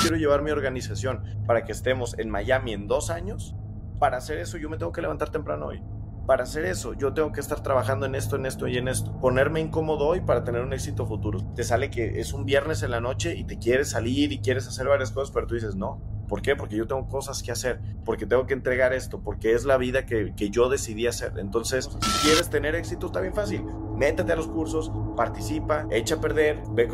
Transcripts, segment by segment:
quiero llevar mi organización para que estemos en Miami en dos años, para hacer eso yo me tengo que levantar temprano hoy. Para hacer eso, yo tengo que estar trabajando en esto, en esto y en esto. Ponerme incómodo hoy para tener un éxito futuro. Te sale que es un viernes en la noche y te quieres salir y quieres hacer varias cosas, pero tú dices, no, ¿Por qué? Porque yo tengo cosas que hacer, porque tengo que entregar esto, porque es la vida que, que, yo decidí hacer. Entonces, si quieres tener éxito, está bien fácil. Métete a los cursos, participa, echa a perder, ve,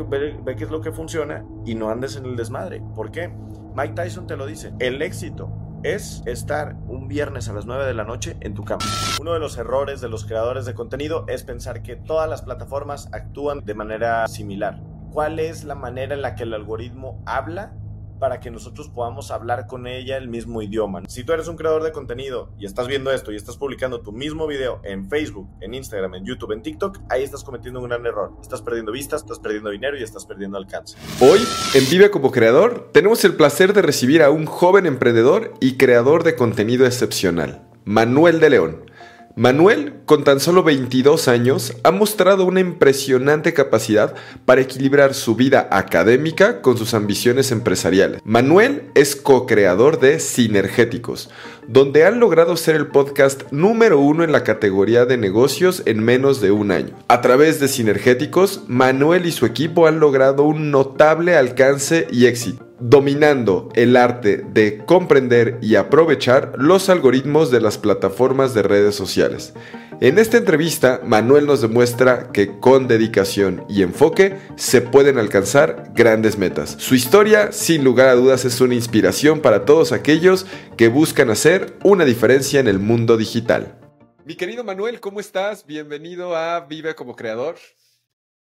ve, qué es lo que funciona y no andes en el desmadre. ¿Por qué? Mike Tyson te lo dice. El éxito es estar un viernes a las 9 de la noche en tu cama. Uno de los errores de los creadores de contenido es pensar que todas las plataformas actúan de manera similar. ¿Cuál es la manera en la que el algoritmo habla para que nosotros podamos hablar con ella el mismo idioma. Si tú eres un creador de contenido y estás viendo esto y estás publicando tu mismo video en Facebook, en Instagram, en YouTube, en TikTok, ahí estás cometiendo un gran error. Estás perdiendo vistas, estás perdiendo dinero y estás perdiendo alcance. Hoy, en Vive como Creador, tenemos el placer de recibir a un joven emprendedor y creador de contenido excepcional, Manuel de León. Manuel, con tan solo 22 años, ha mostrado una impresionante capacidad para equilibrar su vida académica con sus ambiciones empresariales. Manuel es co-creador de Sinergéticos, donde han logrado ser el podcast número uno en la categoría de negocios en menos de un año. A través de Sinergéticos, Manuel y su equipo han logrado un notable alcance y éxito dominando el arte de comprender y aprovechar los algoritmos de las plataformas de redes sociales. En esta entrevista, Manuel nos demuestra que con dedicación y enfoque se pueden alcanzar grandes metas. Su historia, sin lugar a dudas, es una inspiración para todos aquellos que buscan hacer una diferencia en el mundo digital. Mi querido Manuel, ¿cómo estás? Bienvenido a Vive como Creador.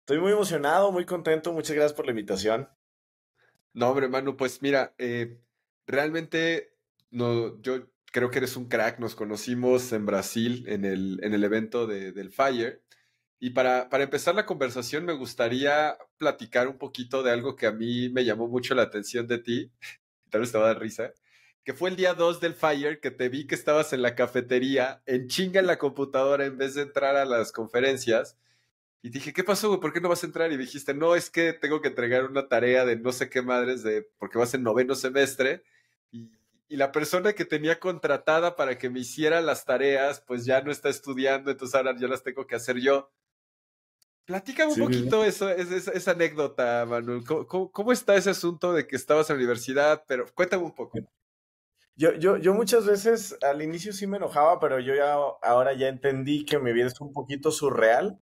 Estoy muy emocionado, muy contento. Muchas gracias por la invitación. No, hombre, Manu, pues mira, eh, realmente no, yo creo que eres un crack. Nos conocimos en Brasil en el, en el evento de, del Fire. Y para, para empezar la conversación, me gustaría platicar un poquito de algo que a mí me llamó mucho la atención de ti. Tal vez te va a dar risa. Que fue el día 2 del Fire que te vi que estabas en la cafetería, en chinga en la computadora en vez de entrar a las conferencias y dije, ¿qué pasó, güey? ¿Por qué no vas a entrar? Y dijiste, no, es que tengo que entregar una tarea de no sé qué madres, de, porque vas en noveno semestre. Y, la persona que tenía contratada para que me hiciera las tareas, pues ya no está estudiando, entonces ahora ya las tengo que hacer yo. Platícame un poquito eso, esa, esa, anécdota, Manuel. ¿Cómo, ¿Cómo, está ese asunto de que estabas en la universidad? Pero cuéntame un poco. Yo, yo, yo muchas veces al inicio sí me enojaba, pero yo ya ahora ya entendí que mi vida es un poquito surreal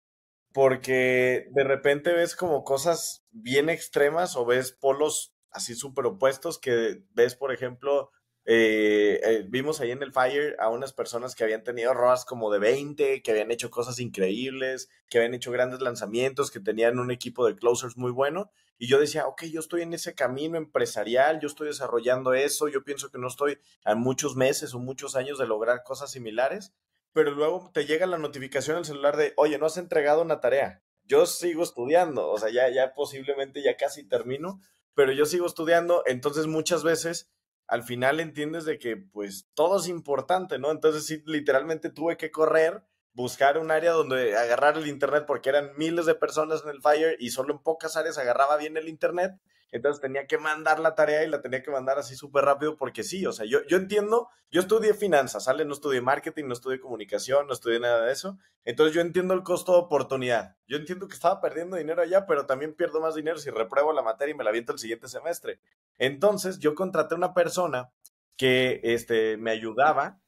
porque de repente ves como cosas bien extremas o ves polos así súper opuestos que ves, por ejemplo, eh, eh, vimos ahí en el Fire a unas personas que habían tenido ROAS como de 20, que habían hecho cosas increíbles, que habían hecho grandes lanzamientos, que tenían un equipo de closers muy bueno. Y yo decía, ok, yo estoy en ese camino empresarial, yo estoy desarrollando eso, yo pienso que no estoy a muchos meses o muchos años de lograr cosas similares, pero luego te llega la notificación al celular de, oye, no has entregado una tarea. Yo sigo estudiando, o sea, ya, ya posiblemente ya casi termino, pero yo sigo estudiando, entonces muchas veces al final entiendes de que pues todo es importante, ¿no? Entonces sí, literalmente tuve que correr, buscar un área donde agarrar el internet porque eran miles de personas en el Fire y solo en pocas áreas agarraba bien el internet entonces tenía que mandar la tarea y la tenía que mandar así súper rápido porque sí, o sea, yo, yo entiendo, yo estudié finanzas, ¿sale? No estudié marketing, no estudié comunicación, no estudié nada de eso. Entonces yo entiendo el costo de oportunidad. Yo entiendo que estaba perdiendo dinero allá, pero también pierdo más dinero si repruebo la materia y me la aviento el siguiente semestre. Entonces yo contraté una persona que este, me ayudaba,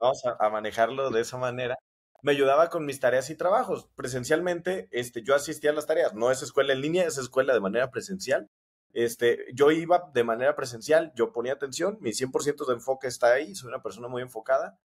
vamos a, manejarlo de esa manera, me ayudaba con mis tareas y trabajos. Presencialmente, este, yo asistía a las tareas. No es escuela en línea, es escuela de manera presencial. Este, yo iba de manera presencial, yo ponía atención, mi 100% de enfoque está ahí, soy una persona muy enfocada,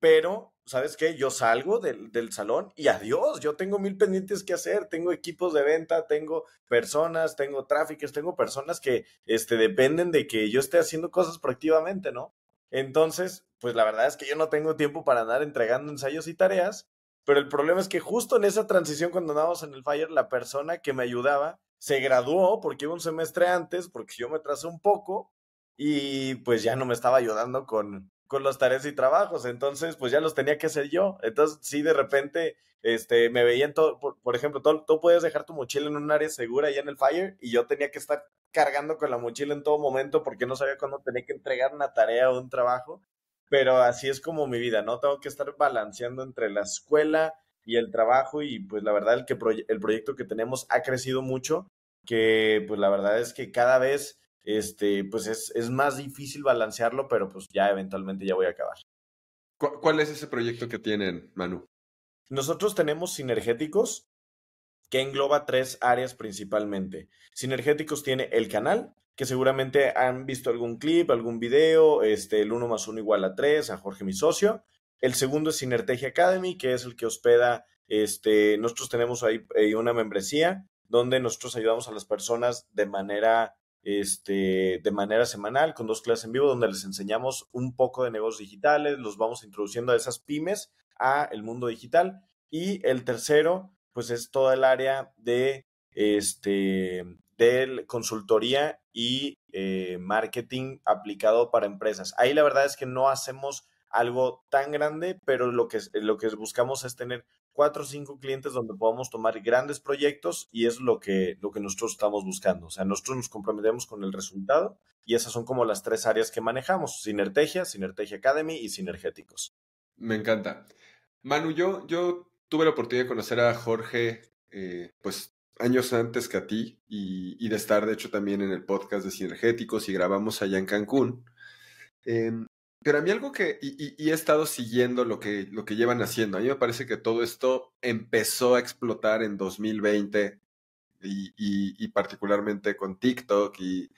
pero, ¿sabes qué? Yo salgo del, del, salón y adiós, yo tengo mil pendientes que hacer, tengo equipos de venta, tengo personas, tengo tráficos, tengo personas que este, dependen de que yo esté haciendo cosas proactivamente, ¿no? Entonces, pues la verdad es que yo no tengo tiempo para andar entregando ensayos y tareas, pero el problema es que justo en esa transición cuando andábamos en el Fire, la persona que me ayudaba se graduó porque iba un semestre antes, porque yo me atrasé un poco y pues ya no me estaba ayudando con, con las tareas y trabajos, entonces pues ya los tenía que hacer yo. Entonces sí, de repente este, me veían todo, por, ejemplo, tú puedes dejar tu mochila en un área segura allá en el Fire y yo tenía que estar cargando con la mochila en todo momento porque no sabía cuándo tenía que entregar una tarea o un trabajo, pero así es como mi vida, ¿no? Tengo que estar balanceando entre la escuela y el trabajo y pues la verdad el, que el proyecto que tenemos ha crecido mucho, que pues la verdad es que cada vez este, pues es, es más difícil balancearlo, pero pues ya eventualmente ya voy a acabar. ¿Cuál es ese proyecto que tienen, Manu? Nosotros tenemos sinergéticos que engloba tres áreas principalmente. Sinergéticos tiene el canal, que seguramente han visto algún clip, algún video, este, el 1 más 1 igual a 3, a Jorge mi socio. El segundo es Sinertegia Academy, que es el que hospeda, este, nosotros tenemos ahí eh, una membresía donde nosotros ayudamos a las personas de manera este, de manera semanal con dos clases en vivo donde les enseñamos un poco de negocios digitales, los vamos introduciendo a esas pymes a el mundo digital. Y el tercero, pues es toda el área de, este, consultoría y eh, marketing aplicado para empresas. Ahí la verdad es que no hacemos algo tan grande, pero lo que, lo que buscamos es tener cuatro o cinco clientes donde podamos tomar grandes proyectos y es lo que, lo que nosotros estamos buscando. O sea, nosotros nos comprometemos con el resultado y esas son como las tres áreas que manejamos, Sinertegia, Sinertegia Academy y Sinergéticos. Me encanta. Manu, yo, yo tuve la oportunidad de conocer a Jorge, eh, pues años antes que a ti y, y, de estar, de hecho, también en el podcast de Sinergéticos y grabamos allá en Cancún. Em, pero a mí algo que, y, he estado siguiendo lo que, lo que llevan haciendo, a mí me parece que todo esto empezó a explotar en 2020 y, y particularmente con TikTok y,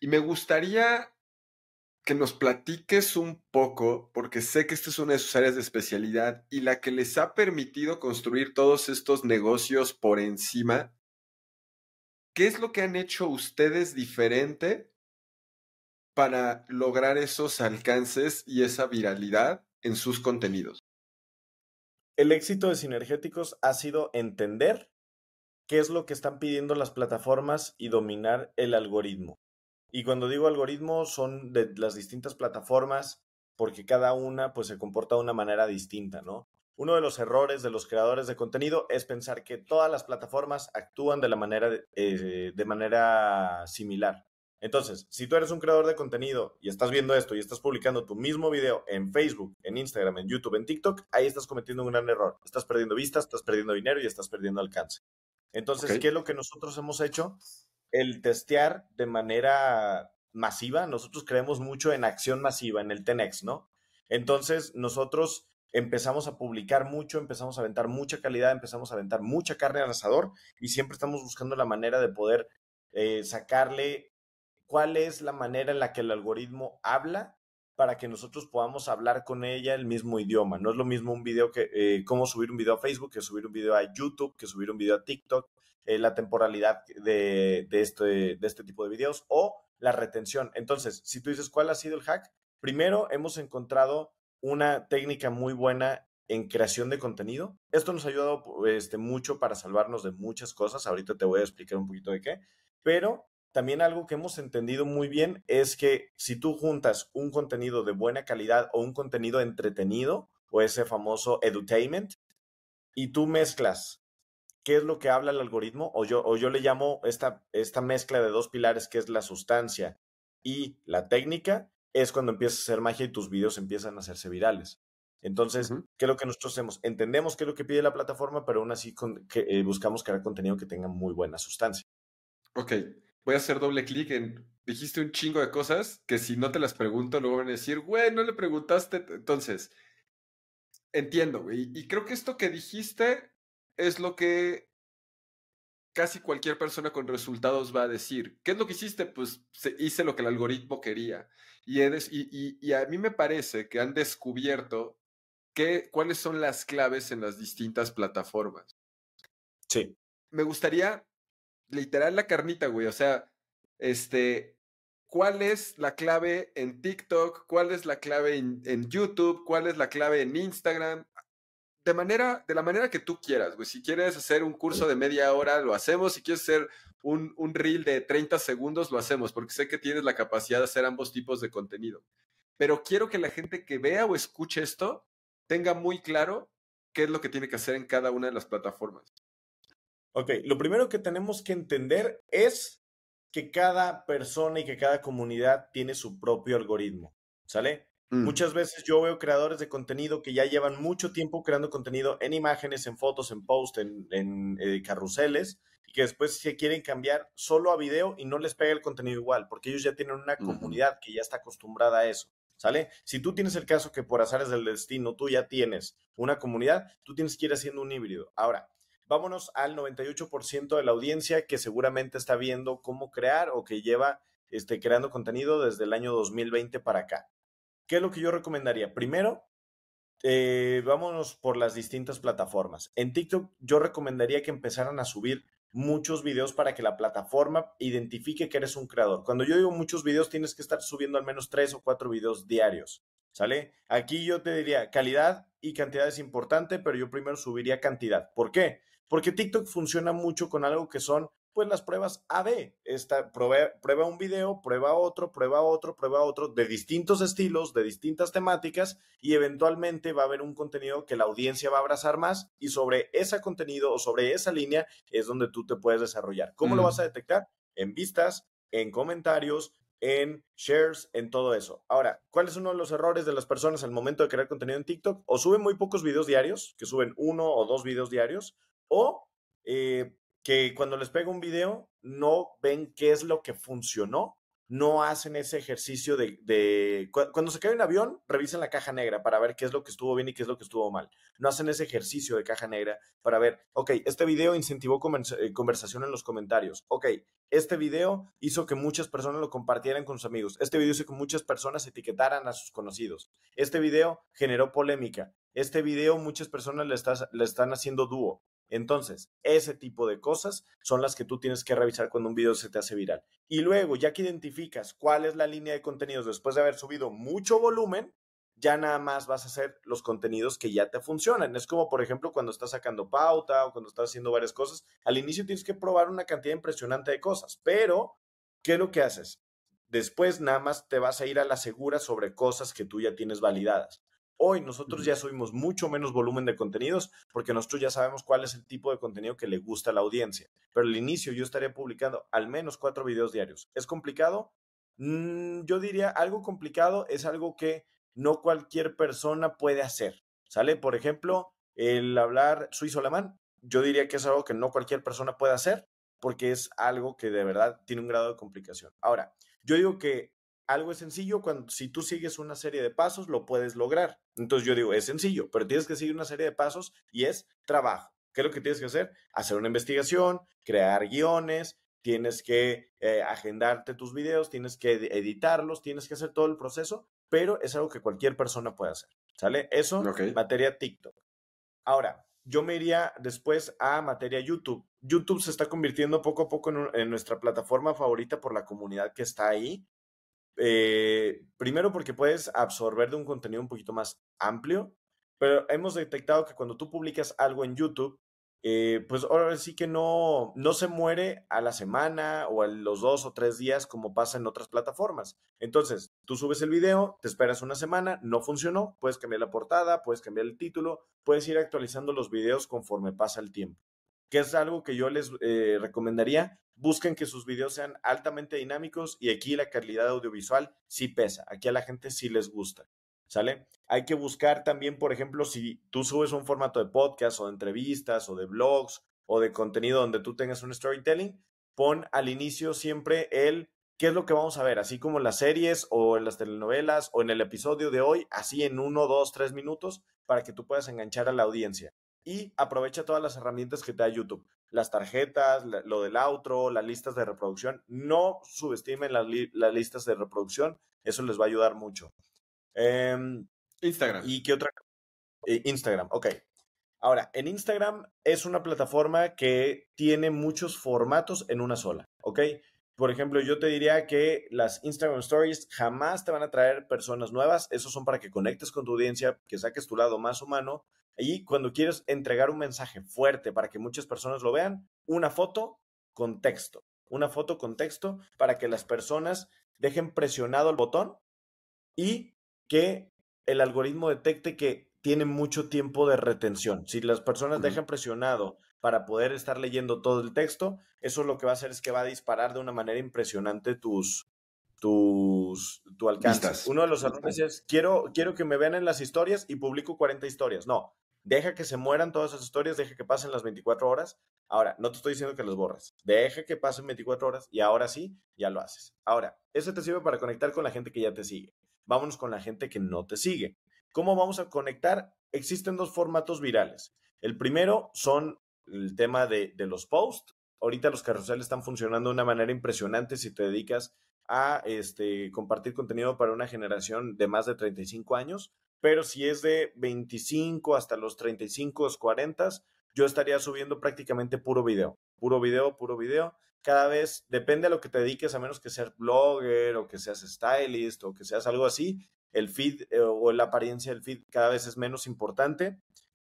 y me gustaría que nos platiques un poco, porque sé que esta es una de sus áreas de especialidad y la que les ha permitido construir todos estos negocios por encima. ¿Qué es lo que han hecho ustedes diferente para lograr esos alcances y esa viralidad en sus contenidos? El éxito de Sinergéticos ha sido entender qué es lo que están pidiendo las plataformas y dominar el algoritmo. Y cuando digo algoritmo son de las distintas plataformas porque cada una pues se comporta de una manera distinta, ¿no? Uno de los errores de los creadores de contenido es pensar que todas las plataformas actúan de la manera eh, de manera similar. Entonces, si tú eres un creador de contenido y estás viendo esto y estás publicando tu mismo video en Facebook, en Instagram, en YouTube, en TikTok, ahí estás cometiendo un gran error. Estás perdiendo vistas, estás perdiendo dinero y estás perdiendo alcance. Entonces, ¿qué es lo que nosotros hemos hecho? El testear de manera masiva. Nosotros creemos mucho en acción masiva, en el Tenex, ¿no? Entonces, nosotros empezamos a publicar mucho, empezamos a aventar mucha calidad, empezamos a aventar mucha carne al asador y siempre estamos buscando la manera de poder eh, sacarle cuál es la manera en la que el algoritmo habla para que nosotros podamos hablar con ella el mismo idioma. No es lo mismo un video que, eh, cómo subir un video a Facebook, que subir un video a YouTube, que subir un video a TikTok, eh, la temporalidad de, de, este, de este tipo de videos o la retención. Entonces, si tú dices cuál ha sido el hack, primero hemos encontrado una técnica muy buena en creación de contenido. Esto nos ha ayudado este, mucho para salvarnos de muchas cosas. Ahorita te voy a explicar un poquito de qué. Pero también algo que hemos entendido muy bien es que si tú juntas un contenido de buena calidad o un contenido entretenido o ese famoso edutainment y tú mezclas qué es lo que habla el algoritmo o yo, o yo le llamo esta, esta mezcla de dos pilares que es la sustancia y la técnica, es cuando empiezas a hacer magia y tus videos empiezan a hacerse virales. Entonces, ¿qué es lo que nosotros hacemos? Entendemos qué es lo que pide la plataforma, pero aún así que, eh, buscamos crear contenido que tenga muy buena sustancia. Ok, voy a hacer doble clic en. Dijiste un chingo de cosas que si no te las pregunto, luego van a decir, güey, no le preguntaste. Entonces, entiendo, güey. Y creo que esto que dijiste es lo que casi cualquier persona con resultados va a decir. ¿Qué es lo que hiciste? Pues hice lo que el algoritmo quería. Y, y, y, a mí me parece que han descubierto que, cuáles son las claves en las distintas plataformas. Sí. Me gustaría literal la carnita, güey. O sea, este, ¿cuál es la clave en TikTok? ¿Cuál es la clave en, YouTube? ¿Cuál es la clave en Instagram? De manera, de la manera que tú quieras, güey. Si quieres hacer un curso de media hora, lo hacemos. Si quieres hacer un, un reel de 30 segundos, lo hacemos, porque sé que tienes la capacidad de hacer ambos tipos de contenido. Pero quiero que la gente que vea o escuche esto tenga muy claro qué es lo que tiene que hacer en cada una de las plataformas. Ok, lo primero que tenemos que entender es que cada persona y que cada comunidad tiene su propio algoritmo, ¿sale? Mm. Muchas veces yo veo creadores de contenido que ya llevan mucho tiempo creando contenido en imágenes, en fotos, en posts, en, eh, carruseles, y que después se quieren cambiar solo a video y no les pega el contenido igual, porque ellos ya tienen una comunidad que ya está acostumbrada a eso. ¿Sale? Si tú tienes el caso que por azares del destino tú ya tienes una comunidad, tú tienes que ir haciendo un híbrido. Ahora, vámonos al 98% de la audiencia que seguramente está viendo cómo crear o que lleva este, creando contenido desde el año 2020 para acá. ¿Qué es lo que yo recomendaría? Primero, eh, vámonos por las distintas plataformas. En TikTok yo recomendaría que empezaran a subir muchos videos para que la plataforma identifique que eres un creador. Cuando yo digo muchos videos, tienes que estar subiendo al menos tres o cuatro videos diarios. ¿Sale? Aquí yo te diría calidad y cantidad es importante, pero yo primero subiría cantidad. ¿Por qué? Porque TikTok funciona mucho con algo que son pues las pruebas AB. Esta, prueba, prueba un video, prueba otro, prueba otro, prueba otro, de distintos estilos, de distintas temáticas, y eventualmente va a haber un contenido que la audiencia va a abrazar más, y sobre ese contenido o sobre esa línea es donde tú te puedes desarrollar. ¿Cómo lo mm. vas a detectar? En vistas, en comentarios, en shares, en todo eso. Ahora, ¿cuál es uno de los errores de las personas al momento de crear contenido en TikTok? O suben muy pocos videos diarios, que suben uno o dos videos diarios, o eh, que cuando les pega un video no ven qué es lo que funcionó, no hacen ese ejercicio de, cuando se cae un avión, revisen la caja negra para ver qué es lo que estuvo bien y qué es lo que estuvo mal. No hacen ese ejercicio de caja negra para ver, ok, este video incentivó eh, conversación en los comentarios. Ok, este video hizo que muchas personas lo compartieran con sus amigos. Este video hizo que muchas personas etiquetaran a sus conocidos. Este video generó polémica. Este video muchas personas le, le están haciendo dúo. Entonces, ese tipo de cosas son las que tú tienes que revisar cuando un video se te hace viral. Y luego, ya que identificas cuál es la línea de contenidos después de haber subido mucho volumen, ya nada más vas a hacer los contenidos que ya te funcionan. Es como, por ejemplo, cuando estás sacando pauta o cuando estás haciendo varias cosas. Al inicio tienes que probar una cantidad impresionante de cosas, pero ¿qué es lo que haces? Después nada más te vas a ir a la segura sobre cosas que tú ya tienes validadas. Hoy nosotros ya subimos mucho menos volumen de contenidos porque nosotros ya sabemos cuál es el tipo de contenido que le gusta a la audiencia. Pero al inicio yo estaría publicando al menos cuatro videos diarios. ¿Es complicado? Mm, yo diría algo complicado es algo que no cualquier persona puede hacer. ¿Sale? Por ejemplo, el hablar suizo-alemán. Yo diría que es algo que no cualquier persona puede hacer porque es algo que de verdad tiene un grado de complicación. Ahora, yo digo que algo es sencillo cuando si tú sigues una serie de pasos lo puedes lograr. Entonces yo digo, es sencillo, pero tienes que seguir una serie de pasos y es trabajo. ¿Qué es lo que tienes que hacer? Hacer una investigación, crear guiones, tienes que eh, agendarte tus videos, tienes que editarlos, tienes que hacer todo el proceso, pero es algo que cualquier persona puede hacer. ¿Sale? Eso, materia TikTok. Ahora, yo me iría después a materia YouTube. YouTube se está convirtiendo poco a poco en nuestra plataforma favorita por la comunidad que está ahí. Eh, primero porque puedes absorber de un contenido un poquito más amplio, pero hemos detectado que cuando tú publicas algo en YouTube, eh, pues ahora sí que no, no se muere a la semana o a los dos o tres días como pasa en otras plataformas. Entonces, tú subes el video, te esperas una semana, no funcionó, puedes cambiar la portada, puedes cambiar el título, puedes ir actualizando los videos conforme pasa el tiempo que es algo que yo les eh, recomendaría. Busquen que sus videos sean altamente dinámicos y aquí la calidad audiovisual sí pesa. Aquí a la gente sí les gusta. ¿Sale? Hay que buscar también, por ejemplo, si tú subes un formato de podcast o de entrevistas o de blogs o de contenido donde tú tengas un storytelling, pon al inicio siempre el qué es lo que vamos a ver, así como en las series o en las telenovelas o en el episodio de hoy, así en uno, dos, tres minutos, para que tú puedas enganchar a la audiencia y aprovecha todas las herramientas que te da YouTube. Las tarjetas, lo del outro, las listas de reproducción. No subestimen las, listas de reproducción, eso les va a ayudar mucho. Em, Instagram. ¿Y qué otra? Eh, Instagram, ok. Ahora, en Instagram es una plataforma que tiene muchos formatos en una sola, ¿ok? Por ejemplo, yo te diría que las Instagram Stories jamás te van a traer personas nuevas. Esos son para que conectes con tu audiencia, que saques tu lado más humano y cuando quieres entregar un mensaje fuerte para que muchas personas lo vean, una foto con texto. Una foto con texto para que las personas dejen presionado el botón y que el algoritmo detecte que tiene mucho tiempo de retención. Si las personas dejan presionado para poder estar leyendo todo el texto. Eso lo que va a hacer es que va a disparar de una manera impresionante tus, tus, tu alcance. Uno de los errores es, quiero, quiero que me vean en las historias y publico 40 historias. No, deja que se mueran todas esas historias, deja que pasen las 24 horas. Ahora, no te estoy diciendo que los borres, deja que pasen 24 horas y ahora sí, ya lo haces. Ahora, eso te sirve para conectar con la gente que ya te sigue. Vámonos con la gente que no te sigue. ¿Cómo vamos a conectar? Existen dos formatos virales. El primero son el tema de, de los posts. Ahorita los carruseles están funcionando de una manera impresionante si te dedicas a este, compartir contenido para una generación de más de 35 años, pero si es de 25 hasta los 35, 40, yo estaría subiendo prácticamente puro video, puro video, puro video. Cada vez, depende a lo que te dediques, a menos que seas blogger o que seas stylist o que seas algo así, el feed eh, o la apariencia del feed cada vez es menos importante.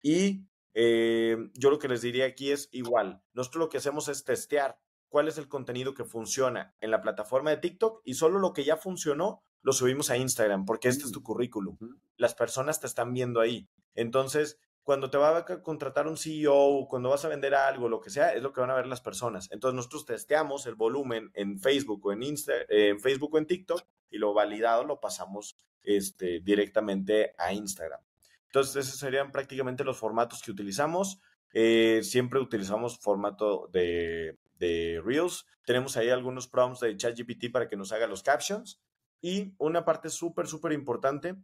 Y eh, yo lo que les diría aquí es igual, nosotros lo que hacemos es testear cuál es el contenido que funciona en la plataforma de TikTok y solo lo que ya funcionó lo subimos a Instagram porque este es tu currículum. Las personas te están viendo ahí. Entonces, cuando te va a contratar un CEO, cuando vas a vender algo, lo que sea, es lo que van a ver las personas. Entonces, nosotros testeamos el volumen en Facebook o en Insta, en Facebook o en TikTok y lo validado lo pasamos este, directamente a Instagram. Entonces, esos serían prácticamente los formatos que utilizamos. Eh, siempre utilizamos formato de, de Reels. Tenemos ahí algunos prompts de ChatGPT para que nos haga los captions. Y una parte súper, súper importante,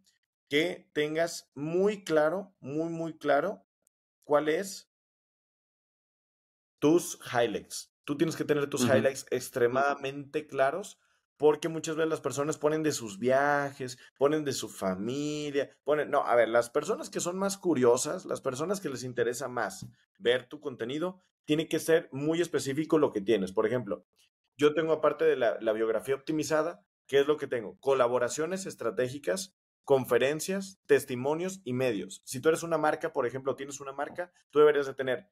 que tengas muy claro, muy, muy claro cuál es tus highlights. Tú tienes que tener tus highlights extremadamente claros porque muchas veces las personas ponen de sus viajes, ponen de su familia, ponen, no, a ver, las personas que son más curiosas, las personas que les interesa más ver tu contenido, tiene que ser muy específico lo que tienes. Por ejemplo, yo tengo aparte de la, biografía optimizada, ¿qué es lo que tengo? Colaboraciones estratégicas, conferencias, testimonios y medios. Si tú eres una marca, por ejemplo, tienes una marca, tú deberías de tener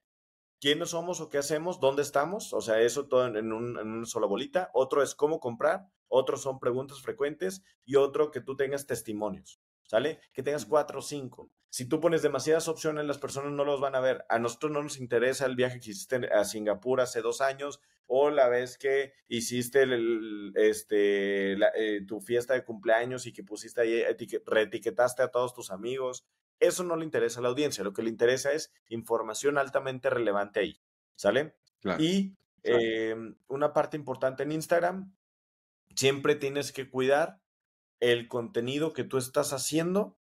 quiénes somos o qué hacemos, dónde estamos, o sea, eso todo en, una sola bolita. Otro es cómo comprar, otros son preguntas frecuentes y otro que tú tengas testimonios, ¿sale? Que tengas cuatro o cinco. Si tú pones demasiadas opciones, las personas no los van a ver. A nosotros no nos interesa el viaje que hiciste a Singapur hace dos años o la vez que hiciste este, eh, tu fiesta de cumpleaños y que pusiste ahí, reetiquetaste a todos tus amigos. Eso no le interesa a la audiencia, lo que le interesa es información altamente relevante ahí, ¿sale? Y em, una parte importante en Instagram, siempre tienes que cuidar el contenido que tú estás haciendo,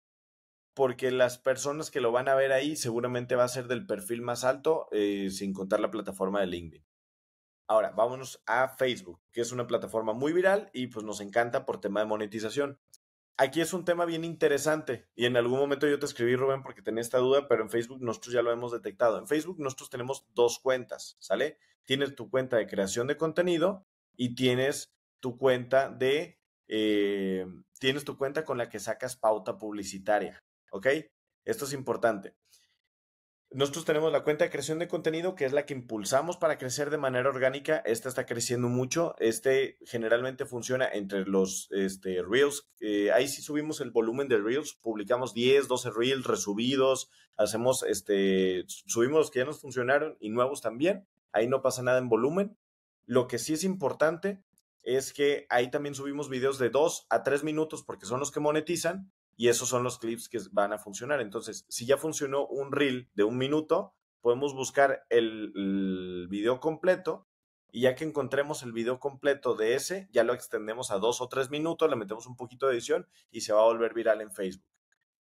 porque las personas que lo van a ver ahí seguramente va a ser del perfil más alto, eh, sin contar la plataforma de LinkedIn. Ahora, vámonos a Facebook, que es una plataforma muy viral y pues nos encanta por tema de monetización. Aquí es un tema bien interesante y en algún momento yo te escribí, Rubén, porque tenía esta duda, pero en Facebook nosotros ya lo hemos detectado. En Facebook nosotros tenemos dos cuentas, ¿sale? Tienes tu cuenta de creación de contenido y tienes tu cuenta de, eh, tienes tu cuenta con la que sacas pauta publicitaria, ¿ok? Esto es importante. Nosotros tenemos la cuenta de creación de contenido, que es la que impulsamos para crecer de manera orgánica. Esta está creciendo mucho. Este generalmente funciona entre los este, Reels. Eh, ahí sí subimos el volumen de Reels. Publicamos 10, 12 Reels resubidos. Hacemos, este, subimos los que ya nos funcionaron y nuevos también. Ahí no pasa nada en volumen. Lo que sí es importante es que ahí también subimos videos de 2 a 3 minutos porque son los que monetizan y esos son los clips que van a funcionar. Entonces, si ya funcionó un reel de un minuto, podemos buscar el, video completo y ya que encontremos el video completo de ese, ya lo extendemos a dos o tres minutos, le metemos un poquito de edición y se va a volver viral en Facebook.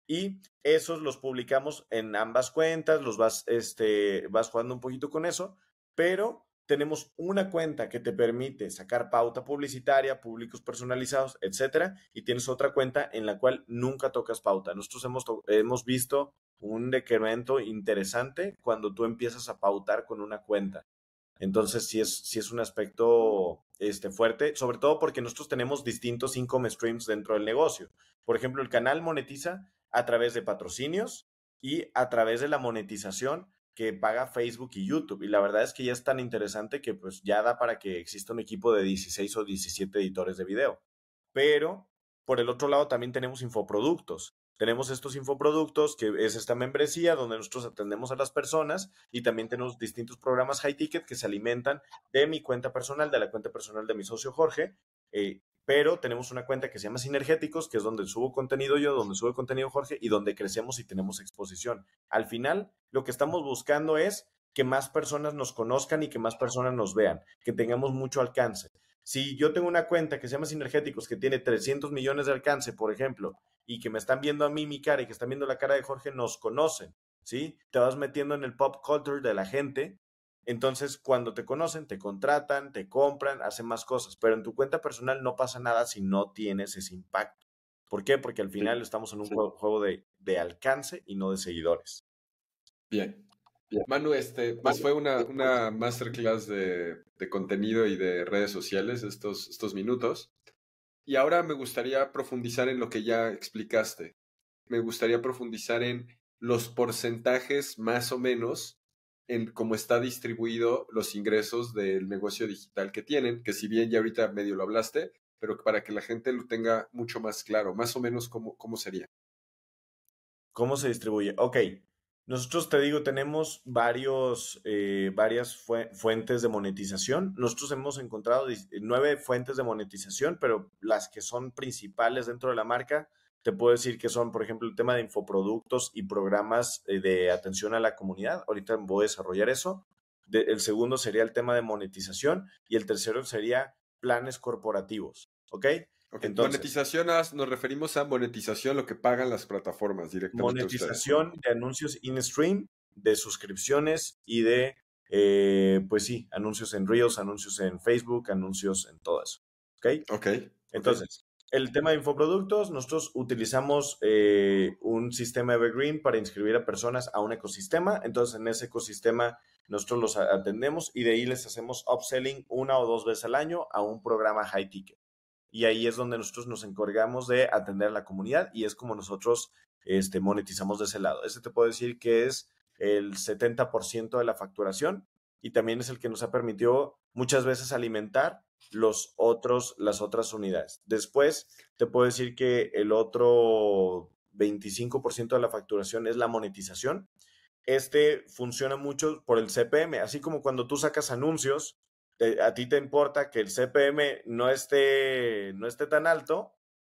Y esos los publicamos en ambas cuentas, los vas, este, vas jugando un poquito con eso, pero tenemos una cuenta que te permite sacar pauta publicitaria, públicos personalizados, etcétera, y tienes otra cuenta en la cual nunca tocas pauta. Nosotros hemos, hemos visto un decremento interesante cuando tú empiezas a pautar con una cuenta. Entonces, sí es, sí es un aspecto este, fuerte, sobre todo porque nosotros tenemos distintos income streams dentro del negocio. Por ejemplo, el canal monetiza a través de patrocinios y a través de la monetización que paga Facebook y YouTube. Y la verdad es que ya es tan interesante que pues ya da para que exista un equipo de 16 o 17 editores de video. Pero por el otro lado también tenemos infoproductos. tenemos estos infoproductos, que es esta membresía donde nosotros atendemos a las personas y también tenemos distintos programas high ticket que se alimentan de mi cuenta personal, de la cuenta personal de mi socio Jorge. Eh, pero tenemos una cuenta que se llama Sinergéticos, que es donde subo contenido yo, donde sube contenido Jorge y donde crecemos y tenemos exposición. Al final, lo que estamos buscando es que más personas nos conozcan y que más personas nos vean, que tengamos mucho alcance. Si yo tengo una cuenta que se llama Sinergéticos, que tiene 300 millones de alcance, por ejemplo, y que me están viendo a mí mi cara y que están viendo la cara de Jorge, nos conocen, ¿sí? Te vas metiendo en el pop culture de la gente. Entonces, cuando te conocen, te contratan, te compran, hacen más cosas. Pero en tu cuenta personal no pasa nada si no tienes ese impacto. ¿Por qué? Porque al final estamos en un juego de, de alcance y no de seguidores. Bien. Manu, este, pues fue una, una masterclass de, de, contenido y de redes sociales estos, estos minutos. Y ahora me gustaría profundizar en lo que ya explicaste. Me gustaría profundizar en los porcentajes más o menos en cómo está distribuido los ingresos del negocio digital que tienen, que si bien ya ahorita medio lo hablaste, pero para que la gente lo tenga mucho más claro, más o menos cómo, cómo sería. ¿Cómo se distribuye? Ok, nosotros, te digo, tenemos varios, eh, varias fuentes de monetización. Nosotros hemos encontrado nueve fuentes de monetización, pero las que son principales dentro de la marca, te puedo decir que son, por ejemplo, el tema de infoproductos y programas eh, de atención a la comunidad. Ahorita voy a desarrollar eso. el segundo sería el tema de monetización y el tercero sería planes corporativos. ¿Ok? Entonces, monetización nos referimos a monetización, lo que pagan las plataformas directamente. Monetización de anuncios in-stream, de suscripciones y de, eh, pues sí, anuncios en Reels, anuncios en Facebook, anuncios en todo eso. ¿Ok? Ok. Entonces, el tema de infoproductos, nosotros utilizamos eh, un sistema Evergreen para inscribir a personas a un ecosistema. Entonces, en ese ecosistema nosotros los atendemos y de ahí les hacemos upselling una o dos veces al año a un programa high ticket y ahí es donde nosotros nos encargamos de atender a la comunidad y es como nosotros este, monetizamos de ese lado. Ese te puedo decir que es el 70% de la facturación y también es el que nos ha permitido muchas veces alimentar los otros, las otras unidades. Después te puedo decir que el otro 25% de la facturación es la monetización. Este funciona mucho por el CPM, así como cuando tú sacas anuncios a ti te importa que el CPM no esté, no esté tan alto,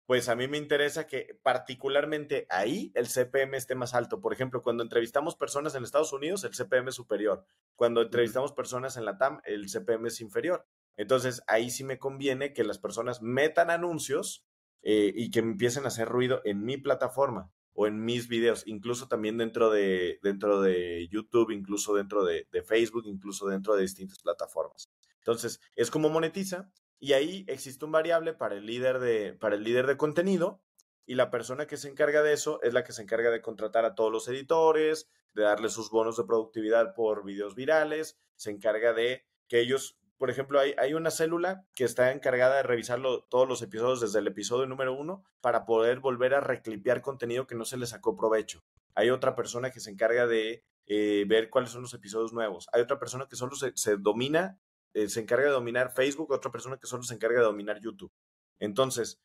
pues a mí me interesa que particularmente ahí el CPM esté más alto. Por ejemplo, cuando entrevistamos personas en Estados Unidos, el CPM es superior. Cuando entrevistamos personas en la TAM, el CPM es inferior. Entonces, ahí sí me conviene que las personas metan anuncios eh, y que empiecen a hacer ruido en mi plataforma o en mis videos, incluso también dentro de, dentro de YouTube, incluso dentro de, de Facebook, incluso dentro de distintas plataformas. Entonces, es como monetiza y ahí existe un variable para el líder de, para el líder de contenido y la persona que se encarga de eso es la que se encarga de contratar a todos los editores, de darle sus bonos de productividad por videos virales, se encarga de que ellos, por ejemplo, hay, una célula que está encargada de revisar todos los episodios desde el episodio número uno para poder volver a reclipear contenido que no se le sacó provecho. Hay otra persona que se encarga de eh, ver cuáles son los episodios nuevos. Hay otra persona que solo se, se domina eh, se encarga de dominar Facebook, otra persona que solo se encarga de dominar YouTube. Entonces,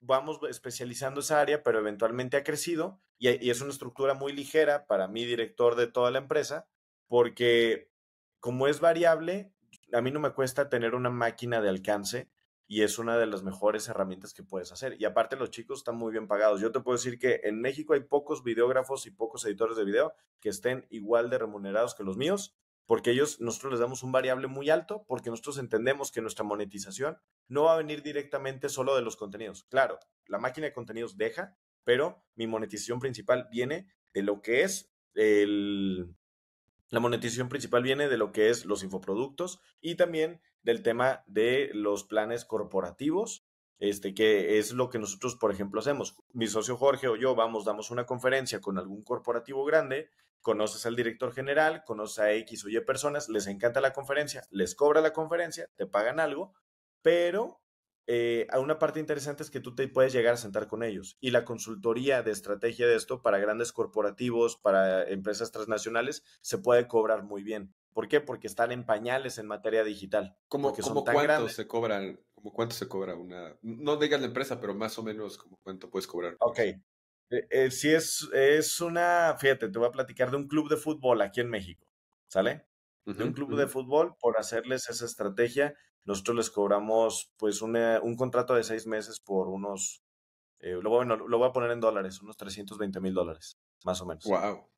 vamos especializando esa área, pero eventualmente ha crecido y, y, es una estructura muy ligera para mi director de toda la empresa, porque como es variable, a mí no me cuesta tener una máquina de alcance y es una de las mejores herramientas que puedes hacer. Y aparte los chicos están muy bien pagados. Yo te puedo decir que en México hay pocos videógrafos y pocos editores de video que estén igual de remunerados que los míos porque ellos, nosotros les damos un variable muy alto, porque nosotros entendemos que nuestra monetización no va a venir directamente solo de los contenidos. Claro, la máquina de contenidos deja, pero mi monetización principal viene de lo que es el... La monetización principal viene de lo que es los infoproductos y también del tema de los planes corporativos, este, que es lo que nosotros, por ejemplo, hacemos. Mi socio Jorge o yo vamos, damos una conferencia con algún corporativo grande conoces al director general, conoces a X o Y personas, les encanta la conferencia, les cobra la conferencia, te pagan algo, pero eh, una parte interesante es que tú te puedes llegar a sentar con ellos. Y la consultoría de estrategia de esto para grandes corporativos, para empresas transnacionales, se puede cobrar muy bien. ¿Por qué? Porque están en pañales en materia digital. ¿Cómo, cuánto se cobran? ¿Cómo cuánto se cobra una? No digas la empresa, pero más o menos como cuánto puedes cobrar. Ok. Eh, eh, sí, es, es una, fíjate, te voy a platicar de un club de fútbol aquí en México, ¿sale? De un club de fútbol, por hacerles esa estrategia, nosotros les cobramos pues un contrato de seis meses por unos, eh, lo, voy, lo voy a poner en dólares, unos 320 mil dólares, más o menos. Wow.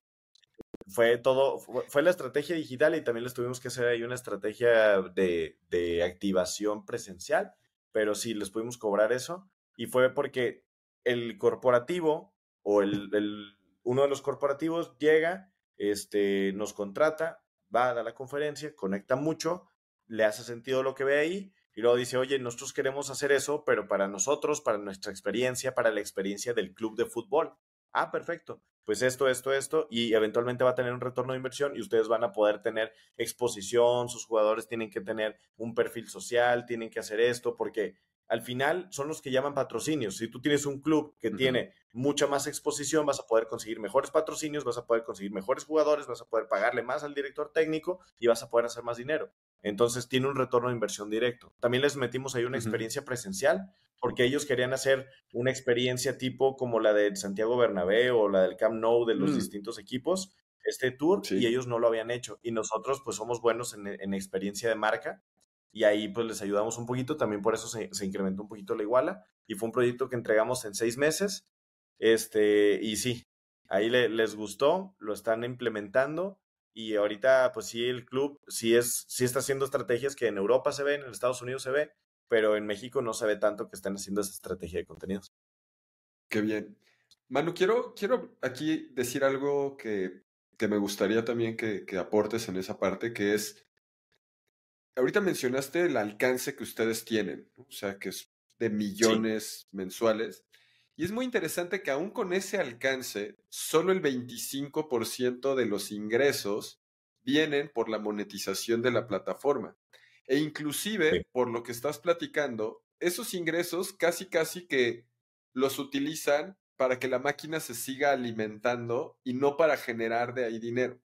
Fue todo, fue, la estrategia digital y también les tuvimos que hacer ahí una estrategia de, de activación presencial, pero sí, les pudimos cobrar eso y fue porque el corporativo o el, el, uno de los corporativos llega, este, nos contrata, va a dar la conferencia, conecta mucho, le hace sentido lo que ve ahí y luego dice, oye, nosotros queremos hacer eso, pero para nosotros, para nuestra experiencia, para la experiencia del club de fútbol. Ah, perfecto. Pues esto, esto, esto, y eventualmente va a tener un retorno de inversión y ustedes van a poder tener exposición, sus jugadores tienen que tener un perfil social, tienen que hacer esto, porque al final son los que llaman patrocinios. Si tú tienes un club que tiene mucha más exposición, vas a poder conseguir mejores patrocinios, vas a poder conseguir mejores jugadores, vas a poder pagarle más al director técnico y vas a poder hacer más dinero. Entonces tiene un retorno de inversión directo. También les metimos ahí una experiencia presencial porque ellos querían hacer una experiencia tipo como la de Santiago Bernabéu o la del Camp Nou de los mm. distintos equipos, este tour, y ellos no lo habían hecho. Y nosotros pues somos buenos en, en experiencia de marca y ahí pues les ayudamos un poquito, también por eso se, incrementó un poquito la iguala y fue un proyecto que entregamos en seis meses, este, y sí, ahí les gustó, lo están implementando y ahorita pues sí el club sí, es, sí está haciendo estrategias que en Europa se ven, en Estados Unidos se ve, pero en México no se ve tanto que estén haciendo esa estrategia de contenidos. Qué bien. Manu, quiero, quiero aquí decir algo que, que me gustaría también que, que aportes en esa parte, que es ahorita mencionaste el alcance que ustedes tienen, o sea, que es de millones mensuales. Y es muy interesante que aún con ese alcance, solo el 25% de los ingresos vienen por la monetización de la plataforma. E inclusive, por lo que estás platicando, esos ingresos casi casi que los utilizan para que la máquina se siga alimentando y no para generar de ahí dinero.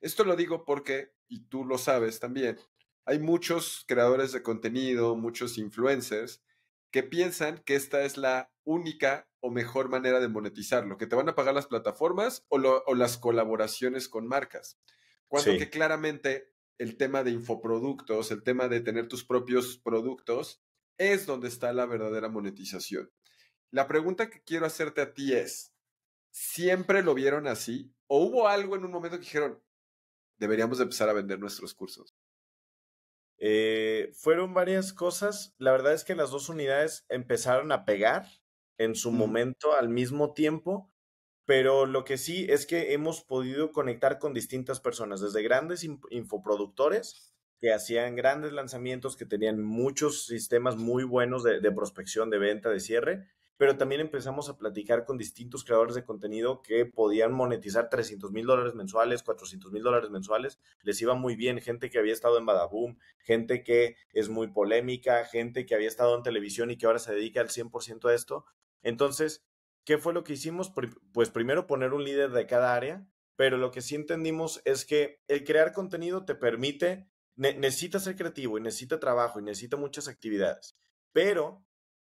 Esto lo digo porque, y tú lo sabes también, hay muchos creadores de contenido, muchos influencers, que piensan que esta es la única o mejor manera de monetizarlo, que te van a pagar las plataformas o, las colaboraciones con marcas. Cuando que claramente el tema de infoproductos, el tema de tener tus propios productos, es donde está la verdadera monetización. La pregunta que quiero hacerte a ti es, ¿siempre lo vieron así? ¿O hubo algo en un momento que dijeron, deberíamos empezar a vender nuestros cursos? Eh, fueron varias cosas. La verdad es que las dos unidades empezaron a pegar en su momento al mismo tiempo, pero lo que sí es que hemos podido conectar con distintas personas, desde grandes infoproductores que hacían grandes lanzamientos, que tenían muchos sistemas muy buenos de prospección, de venta, de cierre, pero también empezamos a platicar con distintos creadores de contenido que podían monetizar 300 mil dólares mensuales, 400 mil dólares mensuales, les iba muy bien, gente que había estado en Badaboom, gente que es muy polémica, gente que había estado en televisión y que ahora se dedica al 100% a esto. Entonces, ¿qué fue lo que hicimos? Pues primero poner un líder de cada área, pero lo que sí entendimos es que el crear contenido te permite, necesita ser creativo y necesita trabajo y necesita muchas actividades, pero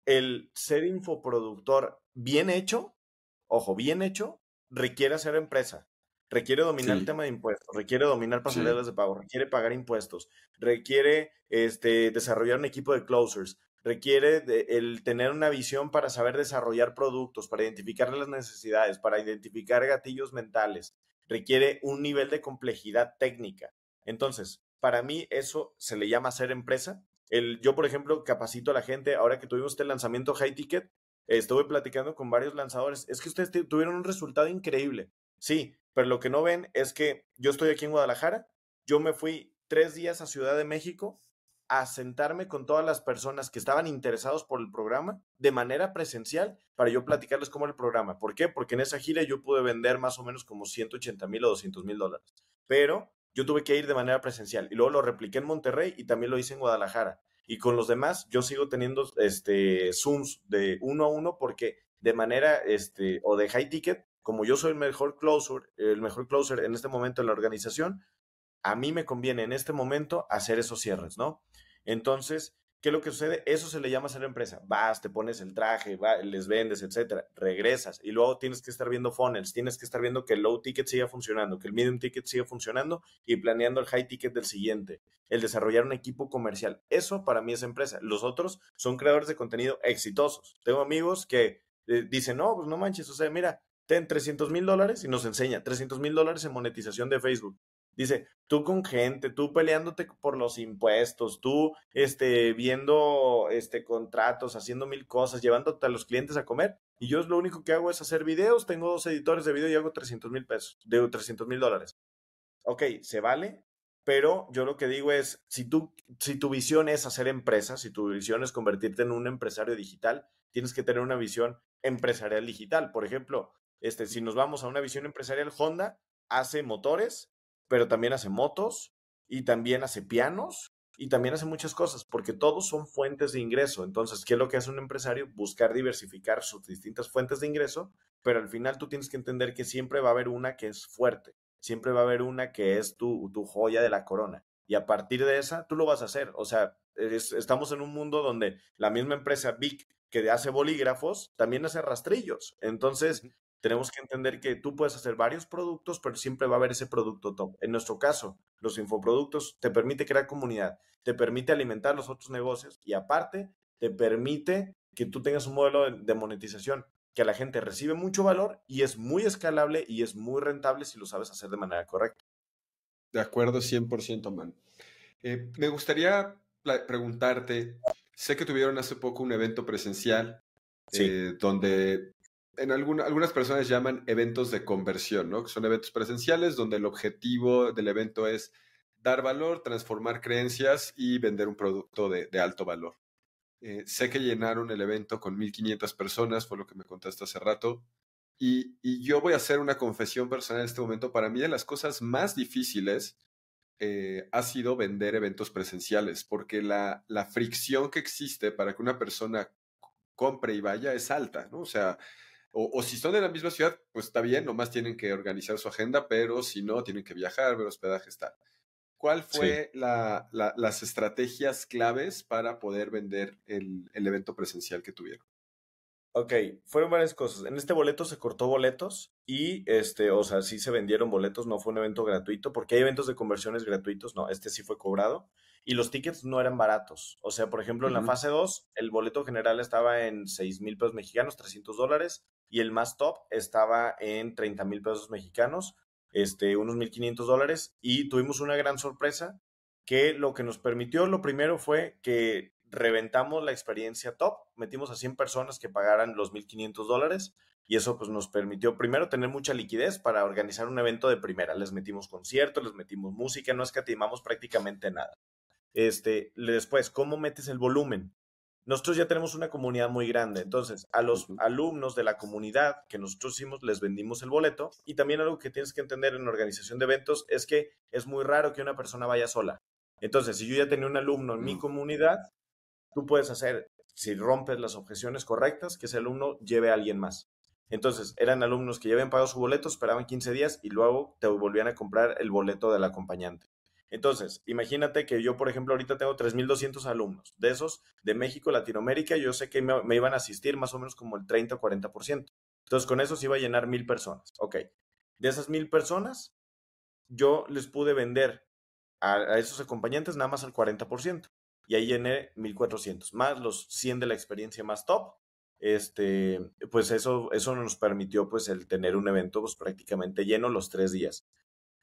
el ser infoproductor bien hecho, ojo, bien hecho, requiere hacer empresa, requiere dominar el tema de impuestos, requiere dominar pasarelas de pago, requiere pagar impuestos, requiere este, desarrollar un equipo de closers, requiere el tener una visión para saber desarrollar productos, para identificar las necesidades, para identificar gatillos mentales, requiere un nivel de complejidad técnica. Entonces, para mí eso se le llama ser empresa yo, por ejemplo, capacito a la gente, ahora que tuvimos este lanzamiento High Ticket, estuve platicando con varios lanzadores, es que ustedes tuvieron un resultado increíble. Sí, pero lo que no ven es que yo estoy aquí en Guadalajara, yo me fui tres días a Ciudad de México a sentarme con todas las personas que estaban interesados por el programa de manera presencial para yo platicarles cómo el programa. ¿Por qué? Porque en esa gira yo pude vender más o menos como 180 mil o 200 mil dólares. Pero yo tuve que ir de manera presencial y luego lo repliqué en Monterrey y también lo hice en Guadalajara. Y con los demás yo sigo teniendo este Zooms de uno a uno porque de manera este o de high ticket, como yo soy el mejor closer, el mejor closer en este momento en la organización, a mí me conviene en este momento hacer esos cierres, ¿no? Entonces, ¿Qué es lo que sucede? Eso se le llama ser empresa. Vas, te pones el traje, les vendes, etcétera, regresas y luego tienes que estar viendo funnels, tienes que estar viendo que el low ticket siga funcionando, que el medium ticket siga funcionando y planeando el high ticket del siguiente, el desarrollar un equipo comercial. Eso para mí es empresa. Los otros son creadores de contenido exitosos. Tengo amigos que eh, dicen, no, pues no manches, o sea, mira, ten 300 mil dólares y nos enseña 300 mil dólares en monetización de Facebook. Dice, tú con gente, tú peleándote por los impuestos, tú este, viendo este, contratos, haciendo mil cosas, llevándote a los clientes a comer. Y yo lo único que hago es hacer videos. Tengo dos editores de video y hago 300 mil pesos, de 300 mil dólares. Ok, se vale, pero yo lo que digo es, si, tú, si tu visión es hacer empresas, si tu visión es convertirte en un empresario digital, tienes que tener una visión empresarial digital. Por ejemplo, este, si nos vamos a una visión empresarial, Honda hace motores pero también hace motos y también hace pianos y también hace muchas cosas, porque todos son fuentes de ingreso. Entonces, ¿qué es lo que hace un empresario? Buscar diversificar sus distintas fuentes de ingreso, pero al final tú tienes que entender que siempre va a haber una que es fuerte, siempre va a haber una que es tu, tu joya de la corona. Y a partir de esa, tú lo vas a hacer. O sea, estamos en un mundo donde la misma empresa Big que hace bolígrafos también hace rastrillos. Entonces, tenemos que entender que tú puedes hacer varios productos, pero siempre va a haber ese producto top. En nuestro caso, los infoproductos te permite crear comunidad, te permite alimentar los otros negocios y aparte te permite que tú tengas un modelo de monetización que a la gente recibe mucho valor y es muy escalable y es muy rentable si lo sabes hacer de manera correcta. De acuerdo, 100%, man. Eh, me gustaría preguntarte, sé que tuvieron hace poco un evento presencial eh, donde en algunas personas llaman eventos de conversión, ¿no? Son eventos presenciales donde el objetivo del evento es dar valor, transformar creencias y vender un producto de, alto valor. Eh, sé que llenaron el evento con 1.500 personas, fue lo que me contaste hace rato. Y, yo voy a hacer una confesión personal en este momento. Para mí, de las cosas más difíciles eh, ha sido vender eventos presenciales, porque la, la fricción que existe para que una persona compre y vaya es alta, ¿no? O sea, o, si son de la misma ciudad, pues está bien, nomás tienen que organizar su agenda, pero si no, tienen que viajar, ver hospedaje, tal. ¿Cuál fue las estrategias claves para poder vender el, evento presencial que tuvieron? Ok, fueron varias cosas. En este boleto se cortó boletos y, este, o sea, sí se vendieron boletos, no fue un evento gratuito, porque hay eventos de conversiones gratuitos, no, este sí fue cobrado y los tickets no eran baratos. O sea, por ejemplo, en la fase 2, el boleto general estaba en 6 mil pesos mexicanos, 300 dólares, y el más top estaba en 30 mil pesos mexicanos, este, unos 1.500 dólares, y tuvimos una gran sorpresa que lo que nos permitió, lo primero fue que reventamos la experiencia top, metimos a 100 personas que pagaran los 1.500 dólares y eso pues nos permitió primero tener mucha liquidez para organizar un evento de primera. Les metimos conciertos, les metimos música, no escatimamos prácticamente nada. Este, después, ¿cómo metes el volumen? Nosotros ya tenemos una comunidad muy grande, entonces a los alumnos de la comunidad que nosotros hicimos les vendimos el boleto y también algo que tienes que entender en organización de eventos es que es muy raro que una persona vaya sola. Entonces, si yo ya tenía un alumno en mi comunidad, tú puedes hacer, si rompes las objeciones correctas, que ese alumno lleve a alguien más. Entonces, eran alumnos que ya habían pagado su boleto, esperaban 15 días y luego te volvían a comprar el boleto del acompañante. Entonces, imagínate que yo, por ejemplo, ahorita tengo 3.200 alumnos. De esos, de México, Latinoamérica, yo sé que me, iban a asistir más o menos como el 30 o 40%. Entonces, con eso se iba a llenar mil personas. Ok. De esas mil personas, yo les pude vender a, esos acompañantes nada más al 40%. Y ahí llené 1.400, más los 100 de la experiencia más top. Este, pues eso, eso nos permitió pues el tener un evento pues prácticamente lleno los tres días.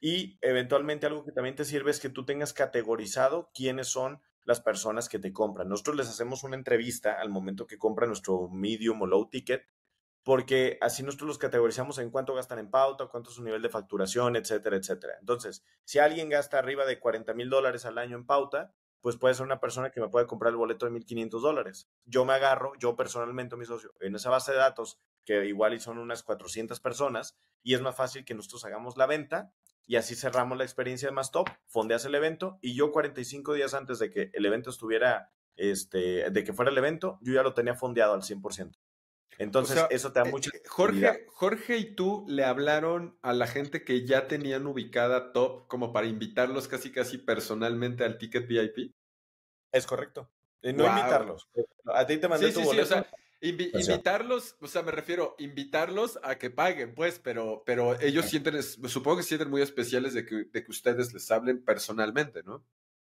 Y eventualmente algo que también te sirve es que tú tengas categorizado quiénes son las personas que te compran. Nosotros les hacemos una entrevista al momento que compran nuestro medium o low ticket, porque así nosotros los categorizamos en cuánto gastan en pauta, cuánto es su nivel de facturación, etcétera, etcétera. Entonces, si alguien gasta arriba de 40 mil dólares al año en pauta, pues puede ser una persona que me puede comprar el boleto de 1.500 dólares. Yo me agarro, yo personalmente, mi socio, en esa base de datos, que igual son unas 400 personas, y es más fácil que nosotros hagamos la venta y así cerramos la experiencia de más top, fondeas el evento y yo 45 días antes de que el evento estuviera, este, de que fuera el evento, yo ya lo tenía fondeado al 100%. Entonces, eso te da eh, mucha... Eh, Jorge, Jorge y tú le hablaron a la gente que ya tenían ubicada top como para invitarlos casi casi personalmente al ticket VIP. Es correcto. No invitarlos. A ti te mandé tu boleto. Sí, o sea, invitarlos, o sea, me refiero, invitarlos a que paguen, pues, pero, pero ellos sienten, supongo que sienten muy especiales de que, de que ustedes les hablen personalmente, ¿no?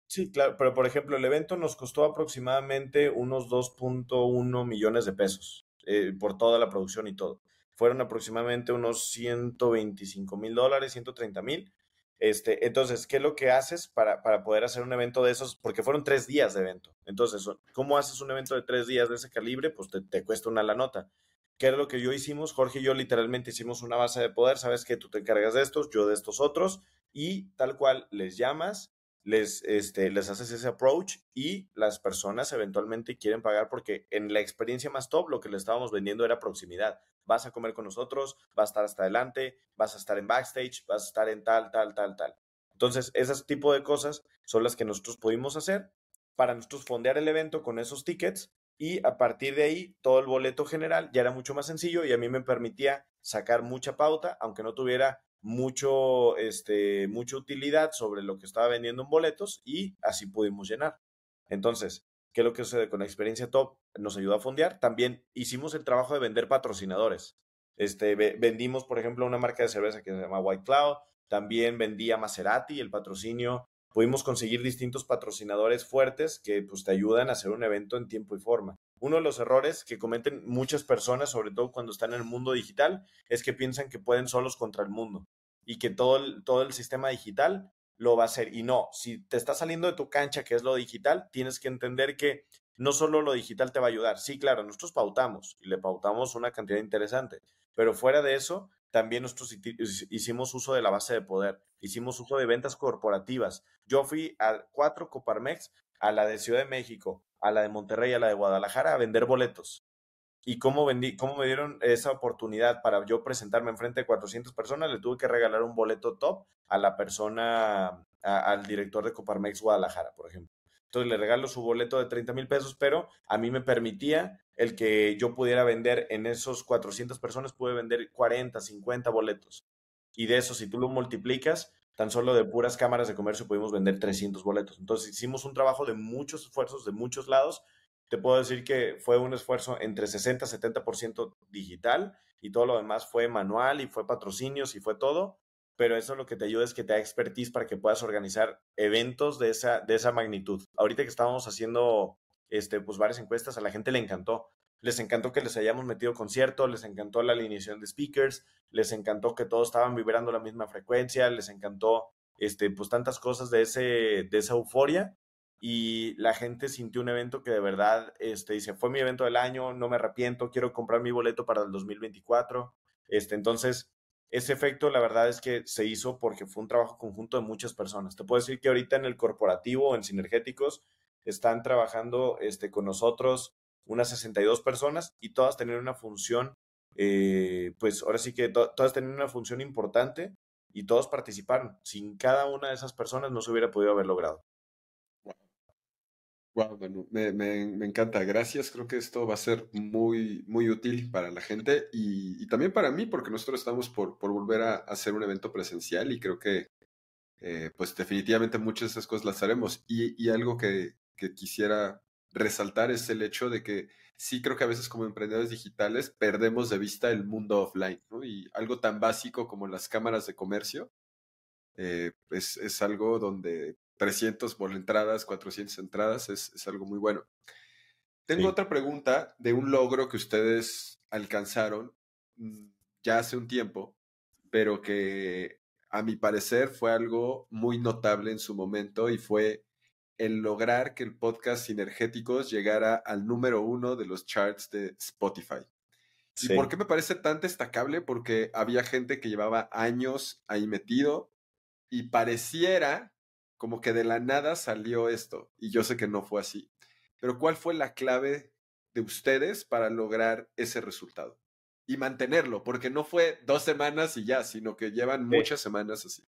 Sí, claro, pero por ejemplo, el evento nos costó aproximadamente unos 2.1 millones de pesos eh, por toda la producción y todo. Fueron aproximadamente unos 125 mil dólares, 130 mil. Este, entonces, ¿qué es lo que haces para, para, poder hacer un evento de esos? Porque fueron tres días de evento. Entonces, ¿cómo haces un evento de tres días de ese calibre? Pues te, te cuesta una la nota. ¿Qué era lo que yo hicimos? Jorge y yo literalmente hicimos una base de poder. Sabes que tú te encargas de estos, yo de estos otros, y tal cual les llamas, les, este, les haces ese approach y las personas eventualmente quieren pagar porque en la experiencia más top lo que le estábamos vendiendo era proximidad. Vas a comer con nosotros, vas a estar hasta adelante, vas a estar en backstage, vas a estar en tal, tal, tal, tal. Entonces, ese tipo de cosas son las que nosotros pudimos hacer para nosotros fondear el evento con esos tickets y a partir de ahí todo el boleto general ya era mucho más sencillo y a mí me permitía sacar mucha pauta, aunque no tuviera mucho, este, mucha utilidad sobre lo que estaba vendiendo en boletos y así pudimos llenar. Entonces, ¿qué es lo que sucede con la experiencia top? Nos ayudó a fondear. También hicimos el trabajo de vender patrocinadores. Este, vendimos, por ejemplo, una marca de cerveza que se llama White Cloud. También vendía Maserati, el patrocinio. Pudimos conseguir distintos patrocinadores fuertes que pues, te ayudan a hacer un evento en tiempo y forma. Uno de los errores que cometen muchas personas, sobre todo cuando están en el mundo digital, es que piensan que pueden solos contra el mundo y que todo todo el sistema digital lo va a hacer. Y no, si te está saliendo de tu cancha, que es lo digital, tienes que entender que no solo lo digital te va a ayudar. Sí, claro, nosotros pautamos y le pautamos una cantidad interesante, pero fuera de eso, también nosotros hicimos uso de la base de poder, hicimos uso de ventas corporativas. Yo fui a cuatro Coparmex, a la de Ciudad de México, a la de Monterrey, a la de Guadalajara, a vender boletos y cómo, vendí, cómo me dieron esa oportunidad para yo presentarme enfrente de 400 personas, le tuve que regalar un boleto top a la persona, al director de Coparmex Guadalajara, por ejemplo. Entonces le regalo su boleto de 30 mil pesos, pero a mí me permitía el que yo pudiera vender en esos 400 personas, pude vender 40, 50 boletos. Y de eso, si tú lo multiplicas, tan solo de puras cámaras de comercio pudimos vender 300 boletos. Entonces hicimos un trabajo de muchos esfuerzos de muchos lados te puedo decir que fue un esfuerzo entre 60 y 70% digital y todo lo demás fue manual y fue patrocinios y fue todo, pero eso lo que te ayuda es que te da expertise para que puedas organizar eventos de esa, de esa magnitud. Ahorita que estábamos haciendo este, pues varias encuestas, a la gente le encantó. Les encantó que les hayamos metido concierto, les encantó la alineación de speakers, les encantó que todos estaban vibrando la misma frecuencia, les encantó este, pues tantas cosas de, ese, de esa euforia y la gente sintió un evento que de verdad este, dice, fue mi evento del año, no me arrepiento, quiero comprar mi boleto para el 2024. Este, entonces, ese efecto la verdad es que se hizo porque fue un trabajo conjunto de muchas personas. Te puedo decir que ahorita en el corporativo, en Sinergéticos, están trabajando este, con nosotros unas 62 personas y todas tenían una función, eh, pues ahora sí que todas tenían una función importante y todos participaron. Sin cada una de esas personas no se hubiera podido haber logrado. Wow, bueno, me, me, encanta. Gracias. Creo que esto va a ser muy, muy útil para la gente y, también para mí, porque nosotros estamos por, por volver a, hacer un evento presencial y creo que, eh, pues definitivamente muchas de esas cosas las haremos. Y, y algo que, que, quisiera resaltar es el hecho de que sí creo que a veces como emprendedores digitales perdemos de vista el mundo offline, ¿no? Y algo tan básico como las cámaras de comercio, eh, es, es algo donde 300 por entradas, 400 entradas, es, algo muy bueno. Tengo otra pregunta de un logro que ustedes alcanzaron mm, ya hace un tiempo, pero que a mi parecer fue algo muy notable en su momento y fue el lograr que el podcast Sinergéticos llegara al número uno de los charts de Spotify. ¿Y por qué me parece tan destacable? Porque había gente que llevaba años ahí metido y pareciera como que de la nada salió esto. Y yo sé que no fue así. Pero ¿cuál fue la clave de ustedes para lograr ese resultado? Y mantenerlo, porque no fue dos semanas y ya, sino que llevan muchas semanas así.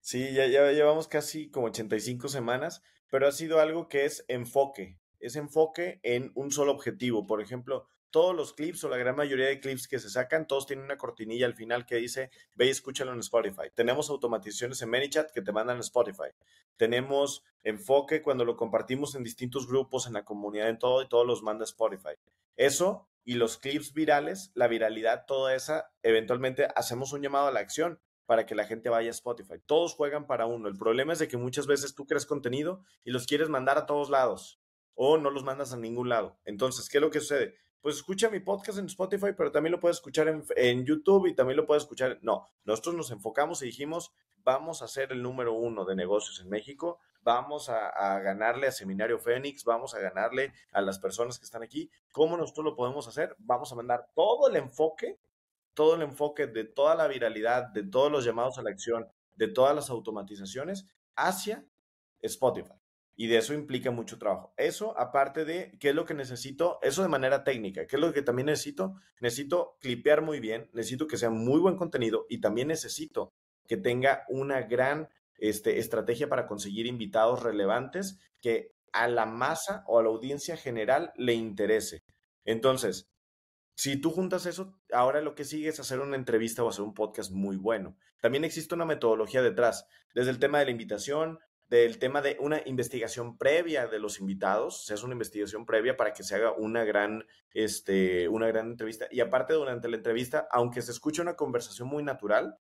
Sí, ya, ya llevamos casi como 85 semanas, pero ha sido algo que es enfoque. ese enfoque en un solo objetivo. Por ejemplo, todos los clips o la gran mayoría de clips que se sacan, todos tienen una cortinilla al final que dice, ve y escúchalo en Spotify. Tenemos automatizaciones en ManyChat que te mandan a Spotify. Tenemos enfoque cuando lo compartimos en distintos grupos, en la comunidad, en todo, y todos los manda Spotify. Eso y los clips virales, la viralidad, toda esa, eventualmente hacemos un llamado a la acción para que la gente vaya a Spotify. Todos juegan para uno. El problema es de que muchas veces tú creas contenido y los quieres mandar a todos lados o no los mandas a ningún lado. Entonces, ¿qué es lo que sucede? Pues escucha mi podcast en Spotify, pero también lo puedes escuchar en, YouTube y también lo puedes escuchar. No, nosotros nos enfocamos y dijimos, vamos a ser el número uno de negocios en México, vamos a, a, ganarle a Seminario Fénix, vamos a ganarle a las personas que están aquí. ¿Cómo nosotros lo podemos hacer? Vamos a mandar todo el enfoque, todo el enfoque de toda la viralidad, de todos los llamados a la acción, de todas las automatizaciones hacia Spotify y de eso implica mucho trabajo. Eso, aparte de qué es lo que necesito, eso de manera técnica, qué es lo que también necesito, necesito clipear muy bien, necesito que sea muy buen contenido y también necesito que tenga una gran este, estrategia para conseguir invitados relevantes que a la masa o a la audiencia general le interese. Entonces, si tú juntas eso, ahora lo que sigue es hacer una entrevista o hacer un podcast muy bueno. También existe una metodología detrás, desde el tema de la invitación, del tema de una investigación previa de los invitados, se hace una investigación previa para que se haga una gran, este, una gran entrevista. Y aparte, durante la entrevista, aunque se escuche una conversación muy natural,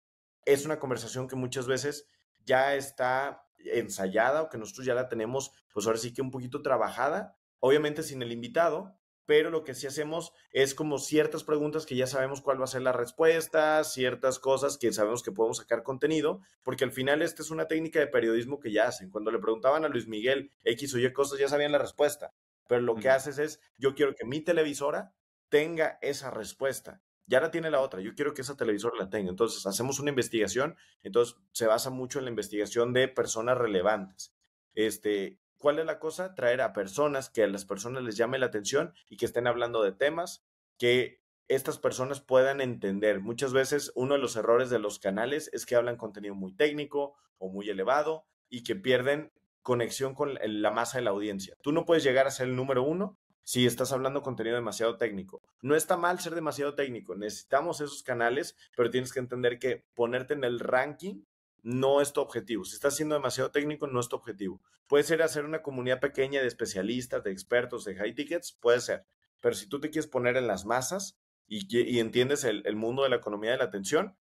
es una conversación que muchas veces ya está ensayada o que nosotros ya la tenemos, pues ahora sí que un poquito trabajada, obviamente sin el invitado, pero lo que sí hacemos es como ciertas preguntas que ya sabemos cuál va a ser la respuesta, ciertas cosas que sabemos que podemos sacar contenido, porque al final esta es una técnica de periodismo que ya hacen. Cuando le preguntaban a Luis Miguel X o Y cosas, ya sabían la respuesta, pero lo que haces es, yo quiero que mi televisora tenga esa respuesta. Ya la tiene la otra, yo quiero que esa televisora la tenga. Entonces, hacemos una investigación, entonces se basa mucho en la investigación de personas relevantes. Este, ¿Cuál es la cosa? Traer a personas que a las personas les llame la atención y que estén hablando de temas que estas personas puedan entender. Muchas veces uno de los errores de los canales es que hablan contenido muy técnico o muy elevado y que pierden conexión con la masa de la audiencia. Tú no puedes llegar a ser el número uno si estás hablando contenido demasiado técnico. No está mal ser demasiado técnico, necesitamos esos canales, pero tienes que entender que ponerte en el ranking no es tu objetivo. Si estás siendo demasiado técnico, no es tu objetivo. Puede ser hacer una comunidad pequeña de especialistas, de expertos, de high tickets, puede ser. Pero si tú te quieres poner en las masas y, entiendes el, el, mundo de la economía de la atención,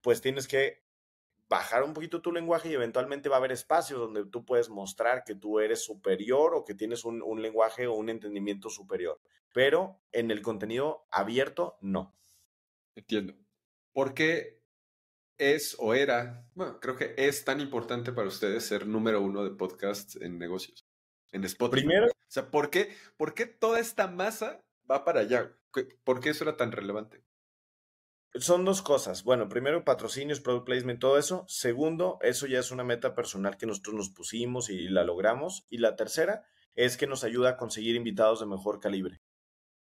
pues tienes que bajar un poquito tu lenguaje y eventualmente va a haber espacios donde tú puedes mostrar que tú eres superior o que tienes un, un lenguaje o un entendimiento superior. Pero en el contenido abierto, no. Entiendo. ¿Por qué es o era, bueno, creo que es tan importante para ustedes ser número uno de podcast en negocios, en Spotify. Primero, o sea, ¿por qué, ¿por qué toda esta masa va para allá? ¿Por qué eso era tan relevante? Son dos cosas. Bueno, primero, patrocinios, product placement, todo eso. Segundo, eso ya es una meta personal que nosotros nos pusimos y la logramos. Y la tercera es que nos ayuda a conseguir invitados de mejor calibre.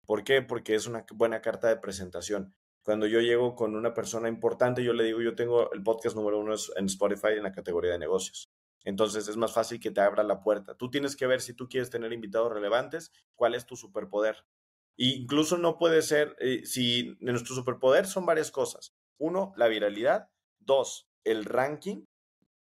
¿Por qué? Porque es una buena carta de presentación cuando yo llego con una persona importante, yo le digo, yo tengo el podcast número uno en Spotify en la categoría de negocios. Entonces es más fácil que te abra la puerta. Tú tienes que ver si tú quieres tener invitados relevantes, cuál es tu superpoder. E incluso no puede ser, eh, si nuestro superpoder son varias cosas. Uno, la viralidad. Dos, el ranking.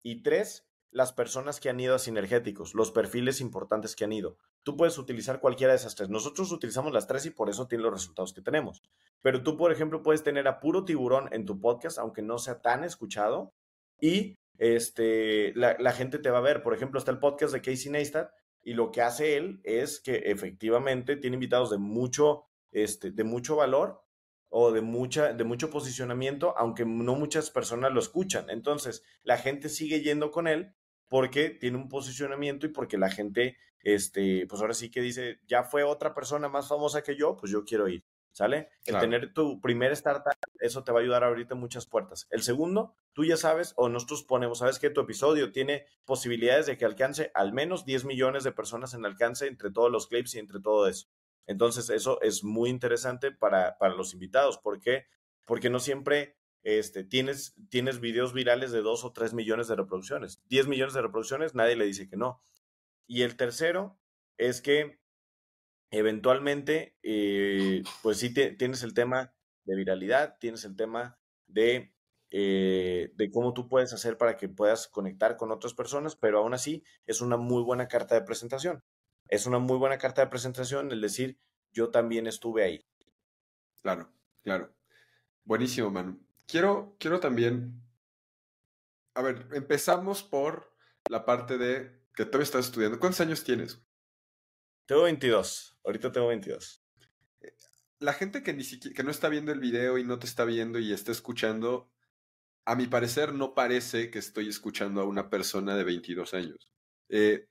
Y tres, las personas que han ido a sinergéticos, los perfiles importantes que han ido. Tú puedes utilizar cualquiera de esas tres. Nosotros utilizamos las tres y por eso tiene los resultados que tenemos. Pero tú, por ejemplo, puedes tener a puro tiburón en tu podcast, aunque no sea tan escuchado, y este, la, gente te va a ver. Por ejemplo, está el podcast de Casey Neistat, y lo que hace él es que efectivamente tiene invitados de mucho, este, de mucho valor o de, mucha, de mucho posicionamiento, aunque no muchas personas lo escuchan. Entonces, la gente sigue yendo con él porque tiene un posicionamiento y porque la gente, este, pues ahora sí que dice, ya fue otra persona más famosa que yo, pues yo quiero ir, ¿sale? El tener tu primer startup, eso te va a ayudar ahorita en muchas puertas. El segundo, tú ya sabes, o nosotros ponemos, sabes que tu episodio tiene posibilidades de que alcance al menos 10 millones de personas en alcance entre todos los clips y entre todo eso. Entonces, eso es muy interesante para, para los invitados. ¿Por qué? Porque no siempre este, tienes, tienes videos virales de 2 o 3 millones de reproducciones. 10 millones de reproducciones, nadie le dice que no. Y el tercero es que eventualmente, eh, pues sí tienes el tema de viralidad, tienes el tema de, eh, de cómo tú puedes hacer para que puedas conectar con otras personas, pero aún así es una muy buena carta de presentación. Es una muy buena carta de presentación el decir, yo también estuve ahí. Claro, claro. Buenísimo, Manu. Quiero, quiero también, a ver, empezamos por la parte de que todavía estás estudiando. ¿Cuántos años tienes? Tengo 22. Ahorita tengo 22. La gente que ni siquiera, que no está viendo el video y no te está viendo y está escuchando, a mi parecer no parece que estoy escuchando a una persona de 22 años. Eh,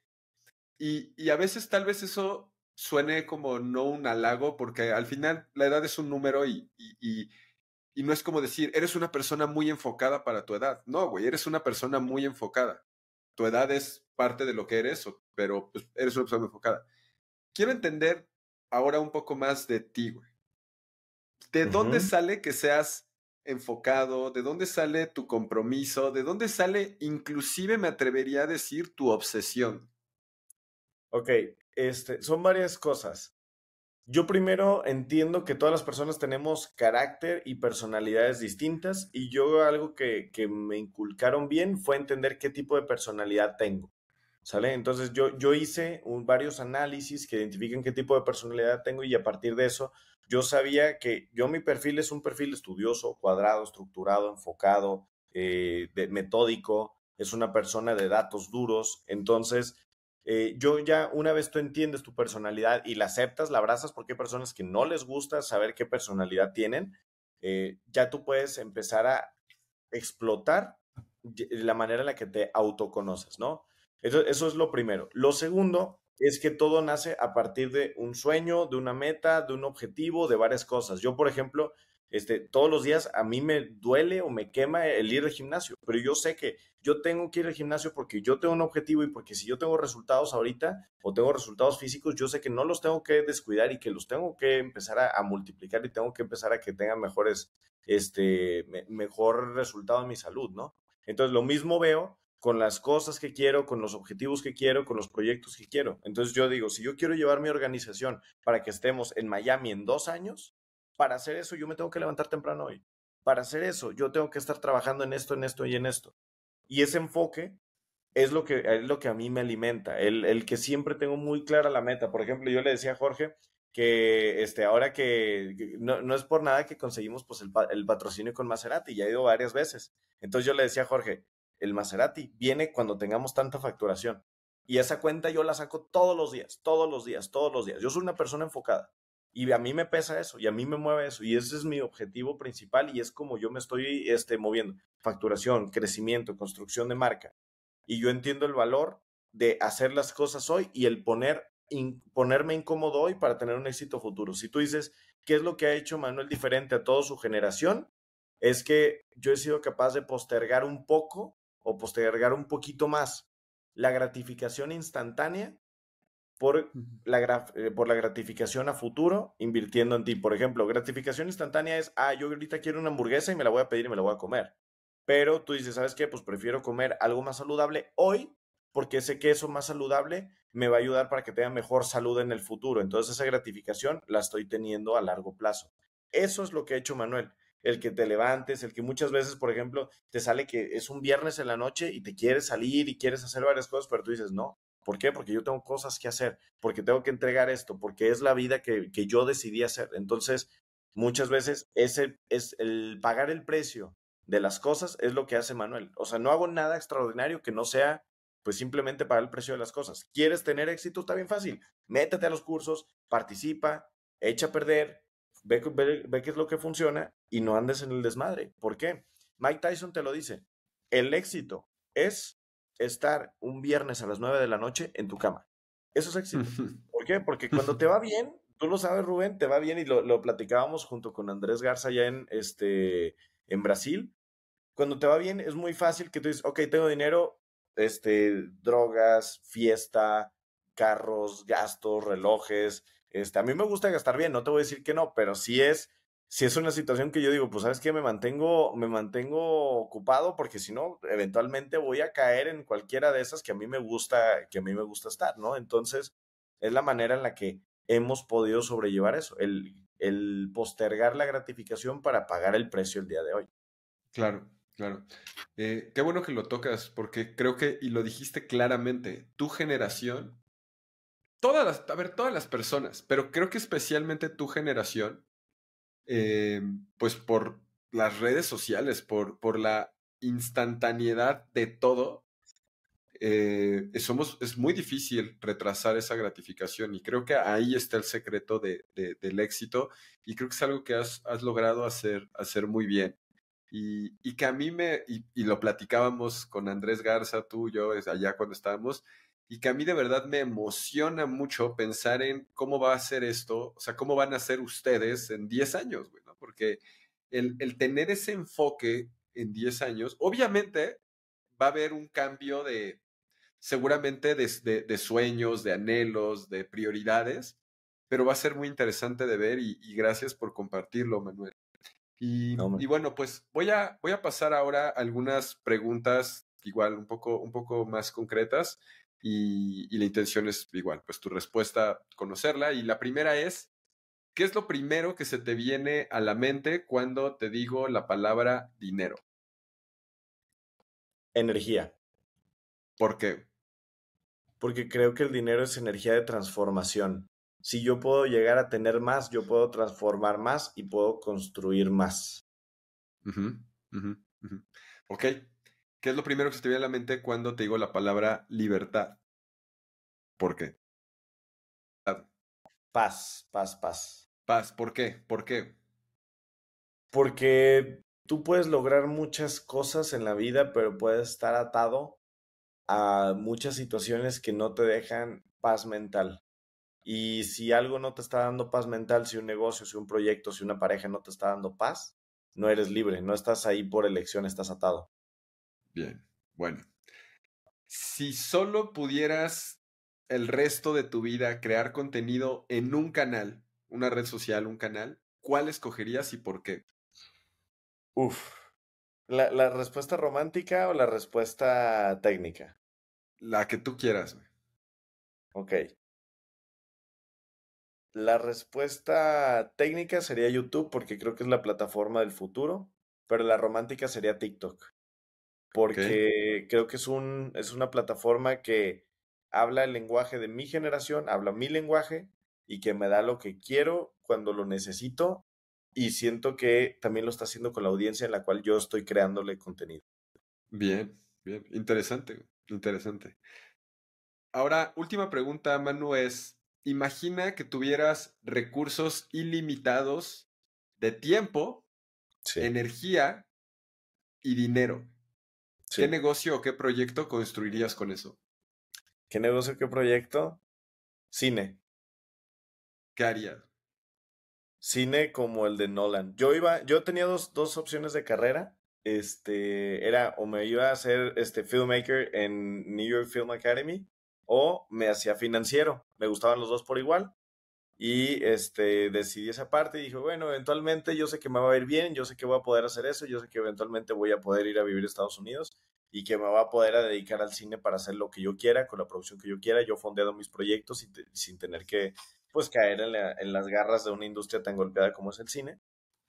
y, y, a veces tal vez eso suene como no un halago, porque al final la edad es un número y, y, y no es como decir, eres una persona muy enfocada para tu edad. No, güey, eres una persona muy enfocada. Tu edad es parte de lo que eres, pero pues, eres una persona enfocada. Quiero entender ahora un poco más de ti, güey. ¿De dónde sale que seas enfocado? ¿De dónde sale tu compromiso? ¿De dónde sale, inclusive me atrevería a decir, tu obsesión? Ok, este, son varias cosas. Yo primero entiendo que todas las personas tenemos carácter y personalidades distintas y yo algo que, que me inculcaron bien fue entender qué tipo de personalidad tengo. ¿Sale? Entonces yo, yo hice varios análisis que identifican qué tipo de personalidad tengo y a partir de eso yo sabía que yo mi perfil es un perfil estudioso, cuadrado, estructurado, enfocado, eh, metódico, es una persona de datos duros. Entonces eh, yo ya una vez tú entiendes tu personalidad y la aceptas, la abrazas porque hay personas que no les gusta saber qué personalidad tienen, eh, ya tú puedes empezar a explotar la manera en la que te autoconoces, ¿no? Eso, eso es lo primero. Lo segundo es que todo nace a partir de un sueño, de una meta, de un objetivo, de varias cosas. Yo, por ejemplo, este, todos los días a mí me duele o me quema el ir al gimnasio, pero yo sé que yo tengo que ir al gimnasio porque yo tengo un objetivo y porque si yo tengo resultados ahorita o tengo resultados físicos, yo sé que no los tengo que descuidar y que los tengo que empezar a, multiplicar y tengo que empezar a que tengan mejores, este, mejor resultado en mi salud, ¿no? Entonces, lo mismo veo con las cosas que quiero, con los objetivos que quiero, con los proyectos que quiero. Entonces yo digo, si yo quiero llevar mi organización para que estemos en Miami en dos años, para hacer eso yo me tengo que levantar temprano hoy. Para hacer eso yo tengo que estar trabajando en esto, en esto y en esto. Y ese enfoque es lo que, es lo que a mí me alimenta, el, el que siempre tengo muy clara la meta. Por ejemplo, yo le decía a Jorge que este, ahora que, no, no, es por nada que conseguimos pues, el, el patrocinio con Maserati, ya he ido varias veces. Entonces yo le decía a Jorge, el Maserati viene cuando tengamos tanta facturación. Y esa cuenta yo la saco todos los días, todos los días, todos los días. Yo soy una persona enfocada y a mí me pesa eso y a mí me mueve eso y ese es mi objetivo principal y es como yo me estoy este, moviendo. Facturación, crecimiento, construcción de marca. Y yo entiendo el valor de hacer las cosas hoy y el poner, ponerme incómodo hoy para tener un éxito futuro. Si tú dices, ¿qué es lo que ha hecho Manuel diferente a toda su generación? Es que yo he sido capaz de postergar un poco o postergar un poquito más la gratificación instantánea por la, eh, por la gratificación a futuro invirtiendo en ti. Por ejemplo, gratificación instantánea es, ah, yo ahorita quiero una hamburguesa y me la voy a pedir y me la voy a comer. Pero tú dices, ¿sabes qué? Pues prefiero comer algo más saludable hoy porque sé que eso más saludable me va a ayudar para que tenga mejor salud en el futuro. Entonces esa gratificación la estoy teniendo a largo plazo. Eso es lo que ha hecho Manuel el que te levantes, el que muchas veces, por ejemplo, te sale que es un viernes en la noche y te quieres salir y quieres hacer varias cosas, pero tú dices, no. ¿Por qué? Porque yo tengo cosas que hacer, porque tengo que entregar esto, porque es la vida que, que yo decidí hacer. Entonces, muchas veces ese es el pagar el precio de las cosas es lo que hace Manuel. O sea, no hago nada extraordinario que no sea pues simplemente pagar el precio de las cosas. ¿Quieres tener éxito? Está bien fácil. Métete a los cursos, participa, echa a perder, ve, qué es lo que funciona y no andes en el desmadre. ¿Por qué? Mike Tyson te lo dice. El éxito es estar un viernes a las 9 de la noche en tu cama. Eso es éxito. ¿Por qué? Porque cuando te va bien, tú lo sabes, Rubén, te va bien y lo, lo platicábamos junto con Andrés Garza ya en, este, en Brasil. Cuando te va bien, es muy fácil que tú dices, ok, tengo dinero, este, drogas, fiesta, carros, gastos, relojes, este, a mí me gusta gastar bien, no te voy a decir que no, pero sí es, si es una situación que yo digo, pues sabes que me mantengo, me mantengo ocupado porque si no, eventualmente voy a caer en cualquiera de esas que a mí me gusta, que a mí me gusta estar, ¿no? Entonces, es la manera en la que hemos podido sobrellevar eso, el, el postergar la gratificación para pagar el precio el día de hoy. Claro, claro. Eh, qué bueno que lo tocas, porque creo que, y lo dijiste claramente, tu generación, todas las, a ver, todas las personas, pero creo que especialmente tu generación, eh, pues por las redes sociales, por, por la instantaneidad de todo, eh, somos, es muy difícil retrasar esa gratificación y creo que ahí está el secreto de, del éxito y creo que es algo que has, logrado hacer, hacer muy bien. Y, y, que a mí me, y, y, lo platicábamos con Andrés Garza, tú yo, allá cuando estábamos, y que a mí de verdad me emociona mucho pensar en cómo va a ser esto, o sea, cómo van a ser ustedes en 10 años, güey, ¿no? Porque el, el tener ese enfoque en 10 años, obviamente va a haber un cambio de, seguramente de, de, sueños, de anhelos, de prioridades, pero va a ser muy interesante de ver y, y gracias por compartirlo, Manuel. Y, y, bueno, pues voy a, voy a pasar ahora algunas preguntas igual un poco, un poco más concretas y, y la intención es igual, pues tu respuesta, conocerla. Y la primera es, ¿qué es lo primero que se te viene a la mente cuando te digo la palabra dinero? Energía. ¿Por qué? porque creo que el dinero es energía de transformación. Si yo puedo llegar a tener más, yo puedo transformar más y puedo construir más. Uh -huh, Ok. ¿Qué es lo primero que se te viene a la mente cuando te digo la palabra libertad? ¿Por qué? Paz, paz, paz. Paz, ¿por qué? ¿Por qué? Porque tú puedes lograr muchas cosas en la vida, pero puedes estar atado a muchas situaciones que no te dejan paz mental. Y si algo no te está dando paz mental, si un negocio, si un proyecto, si una pareja no te está dando paz, no eres libre, no estás ahí por elección, estás atado. Bien, bueno. Si solo pudieras el resto de tu vida crear contenido en un canal, una red social, un canal, ¿cuál escogerías y por qué? Uf, ¿La, ¿La, respuesta romántica o la respuesta técnica? La que tú quieras, güey. Ok. La respuesta técnica sería YouTube porque creo que es la plataforma del futuro, pero la romántica sería TikTok. Porque okay. creo que es, un, es una plataforma que habla el lenguaje de mi generación, habla mi lenguaje y que me da lo que quiero cuando lo necesito y siento que también lo está haciendo con la audiencia en la cual yo estoy creándole contenido. Bien, bien, interesante, interesante. Ahora, última pregunta, Manu, es, imagina que tuvieras recursos ilimitados de tiempo, sí. energía y dinero. Sí. ¿Qué negocio o qué proyecto construirías con eso? ¿Qué negocio, qué proyecto? Cine. ¿Qué harías? cine como el de Nolan. Yo iba, yo tenía dos, dos opciones de carrera. Este, era o me iba a hacer este filmmaker en New York Film Academy o me hacía financiero. Me gustaban los dos por igual. Y este, decidí esa parte y dije, bueno, eventualmente yo sé que me va a ir bien, yo sé que voy a poder hacer eso, yo sé que eventualmente voy a poder ir a vivir a Estados Unidos y que me va a poder dedicar al cine para hacer lo que yo quiera, con la producción que yo quiera, yo fondeando mis proyectos y sin tener que pues caer en, en, las garras de una industria tan golpeada como es el cine.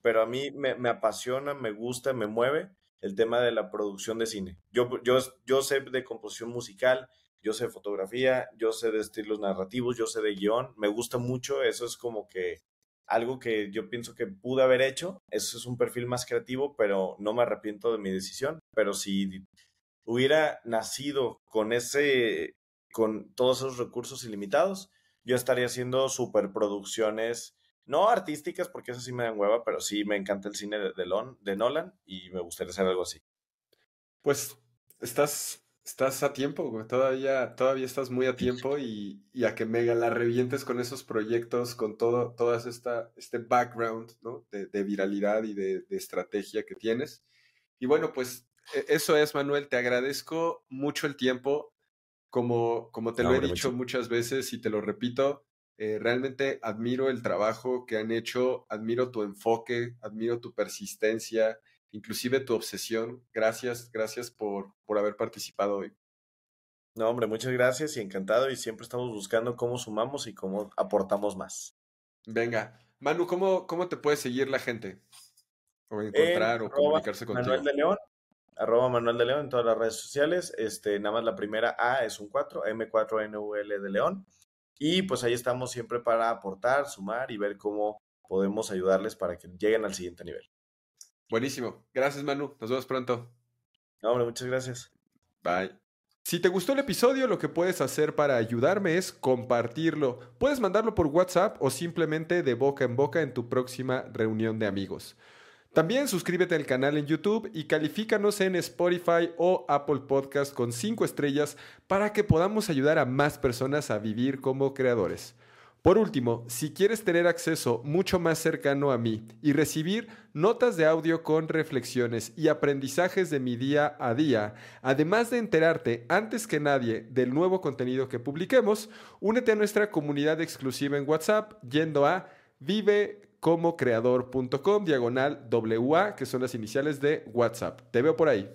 Pero a mí me, me, apasiona, me gusta, me mueve el tema de la producción de cine. Yo, yo, yo sé de composición musical, yo sé de fotografía, yo sé de estilos narrativos, yo sé de guion, me gusta mucho, eso es como que algo que yo pienso que pude haber hecho, eso es un perfil más creativo, pero no me arrepiento de mi decisión, pero si hubiera nacido con ese, con todos esos recursos ilimitados, yo estaría haciendo superproducciones, no artísticas, porque eso sí me dan hueva, pero sí me encanta el cine de, de, de Nolan y me gustaría hacer algo así. Pues estás, estás a tiempo, güey. Todavía, todavía estás muy a tiempo y, y, a que mega la revientes con esos proyectos, con todo, todas esta, este background, ¿no? De, de viralidad y de, de estrategia que tienes. Y bueno, pues eso es, Manuel. Te agradezco mucho el tiempo. Como, como te no, lo he dicho mucho. muchas veces y te lo repito, eh, realmente admiro el trabajo que han hecho, admiro tu enfoque, admiro tu persistencia, inclusive tu obsesión. Gracias, gracias por, por haber participado hoy. No, hombre, muchas gracias y encantado y siempre estamos buscando cómo sumamos y cómo aportamos más. Venga, Manu, ¿cómo, cómo te puede seguir la gente? O encontrar o comunicarse contigo. Manuel de León, arroba Manuel de León en todas las redes sociales. Este, nada más la primera A es un 4, M4NUL de León. Y pues ahí estamos siempre para aportar, sumar y ver cómo podemos ayudarles para que lleguen al siguiente nivel. Buenísimo. Gracias, Manu. Nos vemos pronto. No, hombre, muchas gracias. Bye. Si te gustó el episodio, lo que puedes hacer para ayudarme es compartirlo. Puedes mandarlo por WhatsApp o simplemente de boca en boca en tu próxima reunión de amigos. También suscríbete al canal en YouTube y califícanos en Spotify o Apple Podcast con 5 estrellas para que podamos ayudar a más personas a vivir como creadores. Por último, si quieres tener acceso mucho más cercano a mí y recibir notas de audio con reflexiones y aprendizajes de mi día a día, además de enterarte antes que nadie del nuevo contenido que publiquemos, únete a nuestra comunidad exclusiva en WhatsApp yendo a vivecomocreador.com diagonal WA, que son las iniciales de WhatsApp. Te veo por ahí.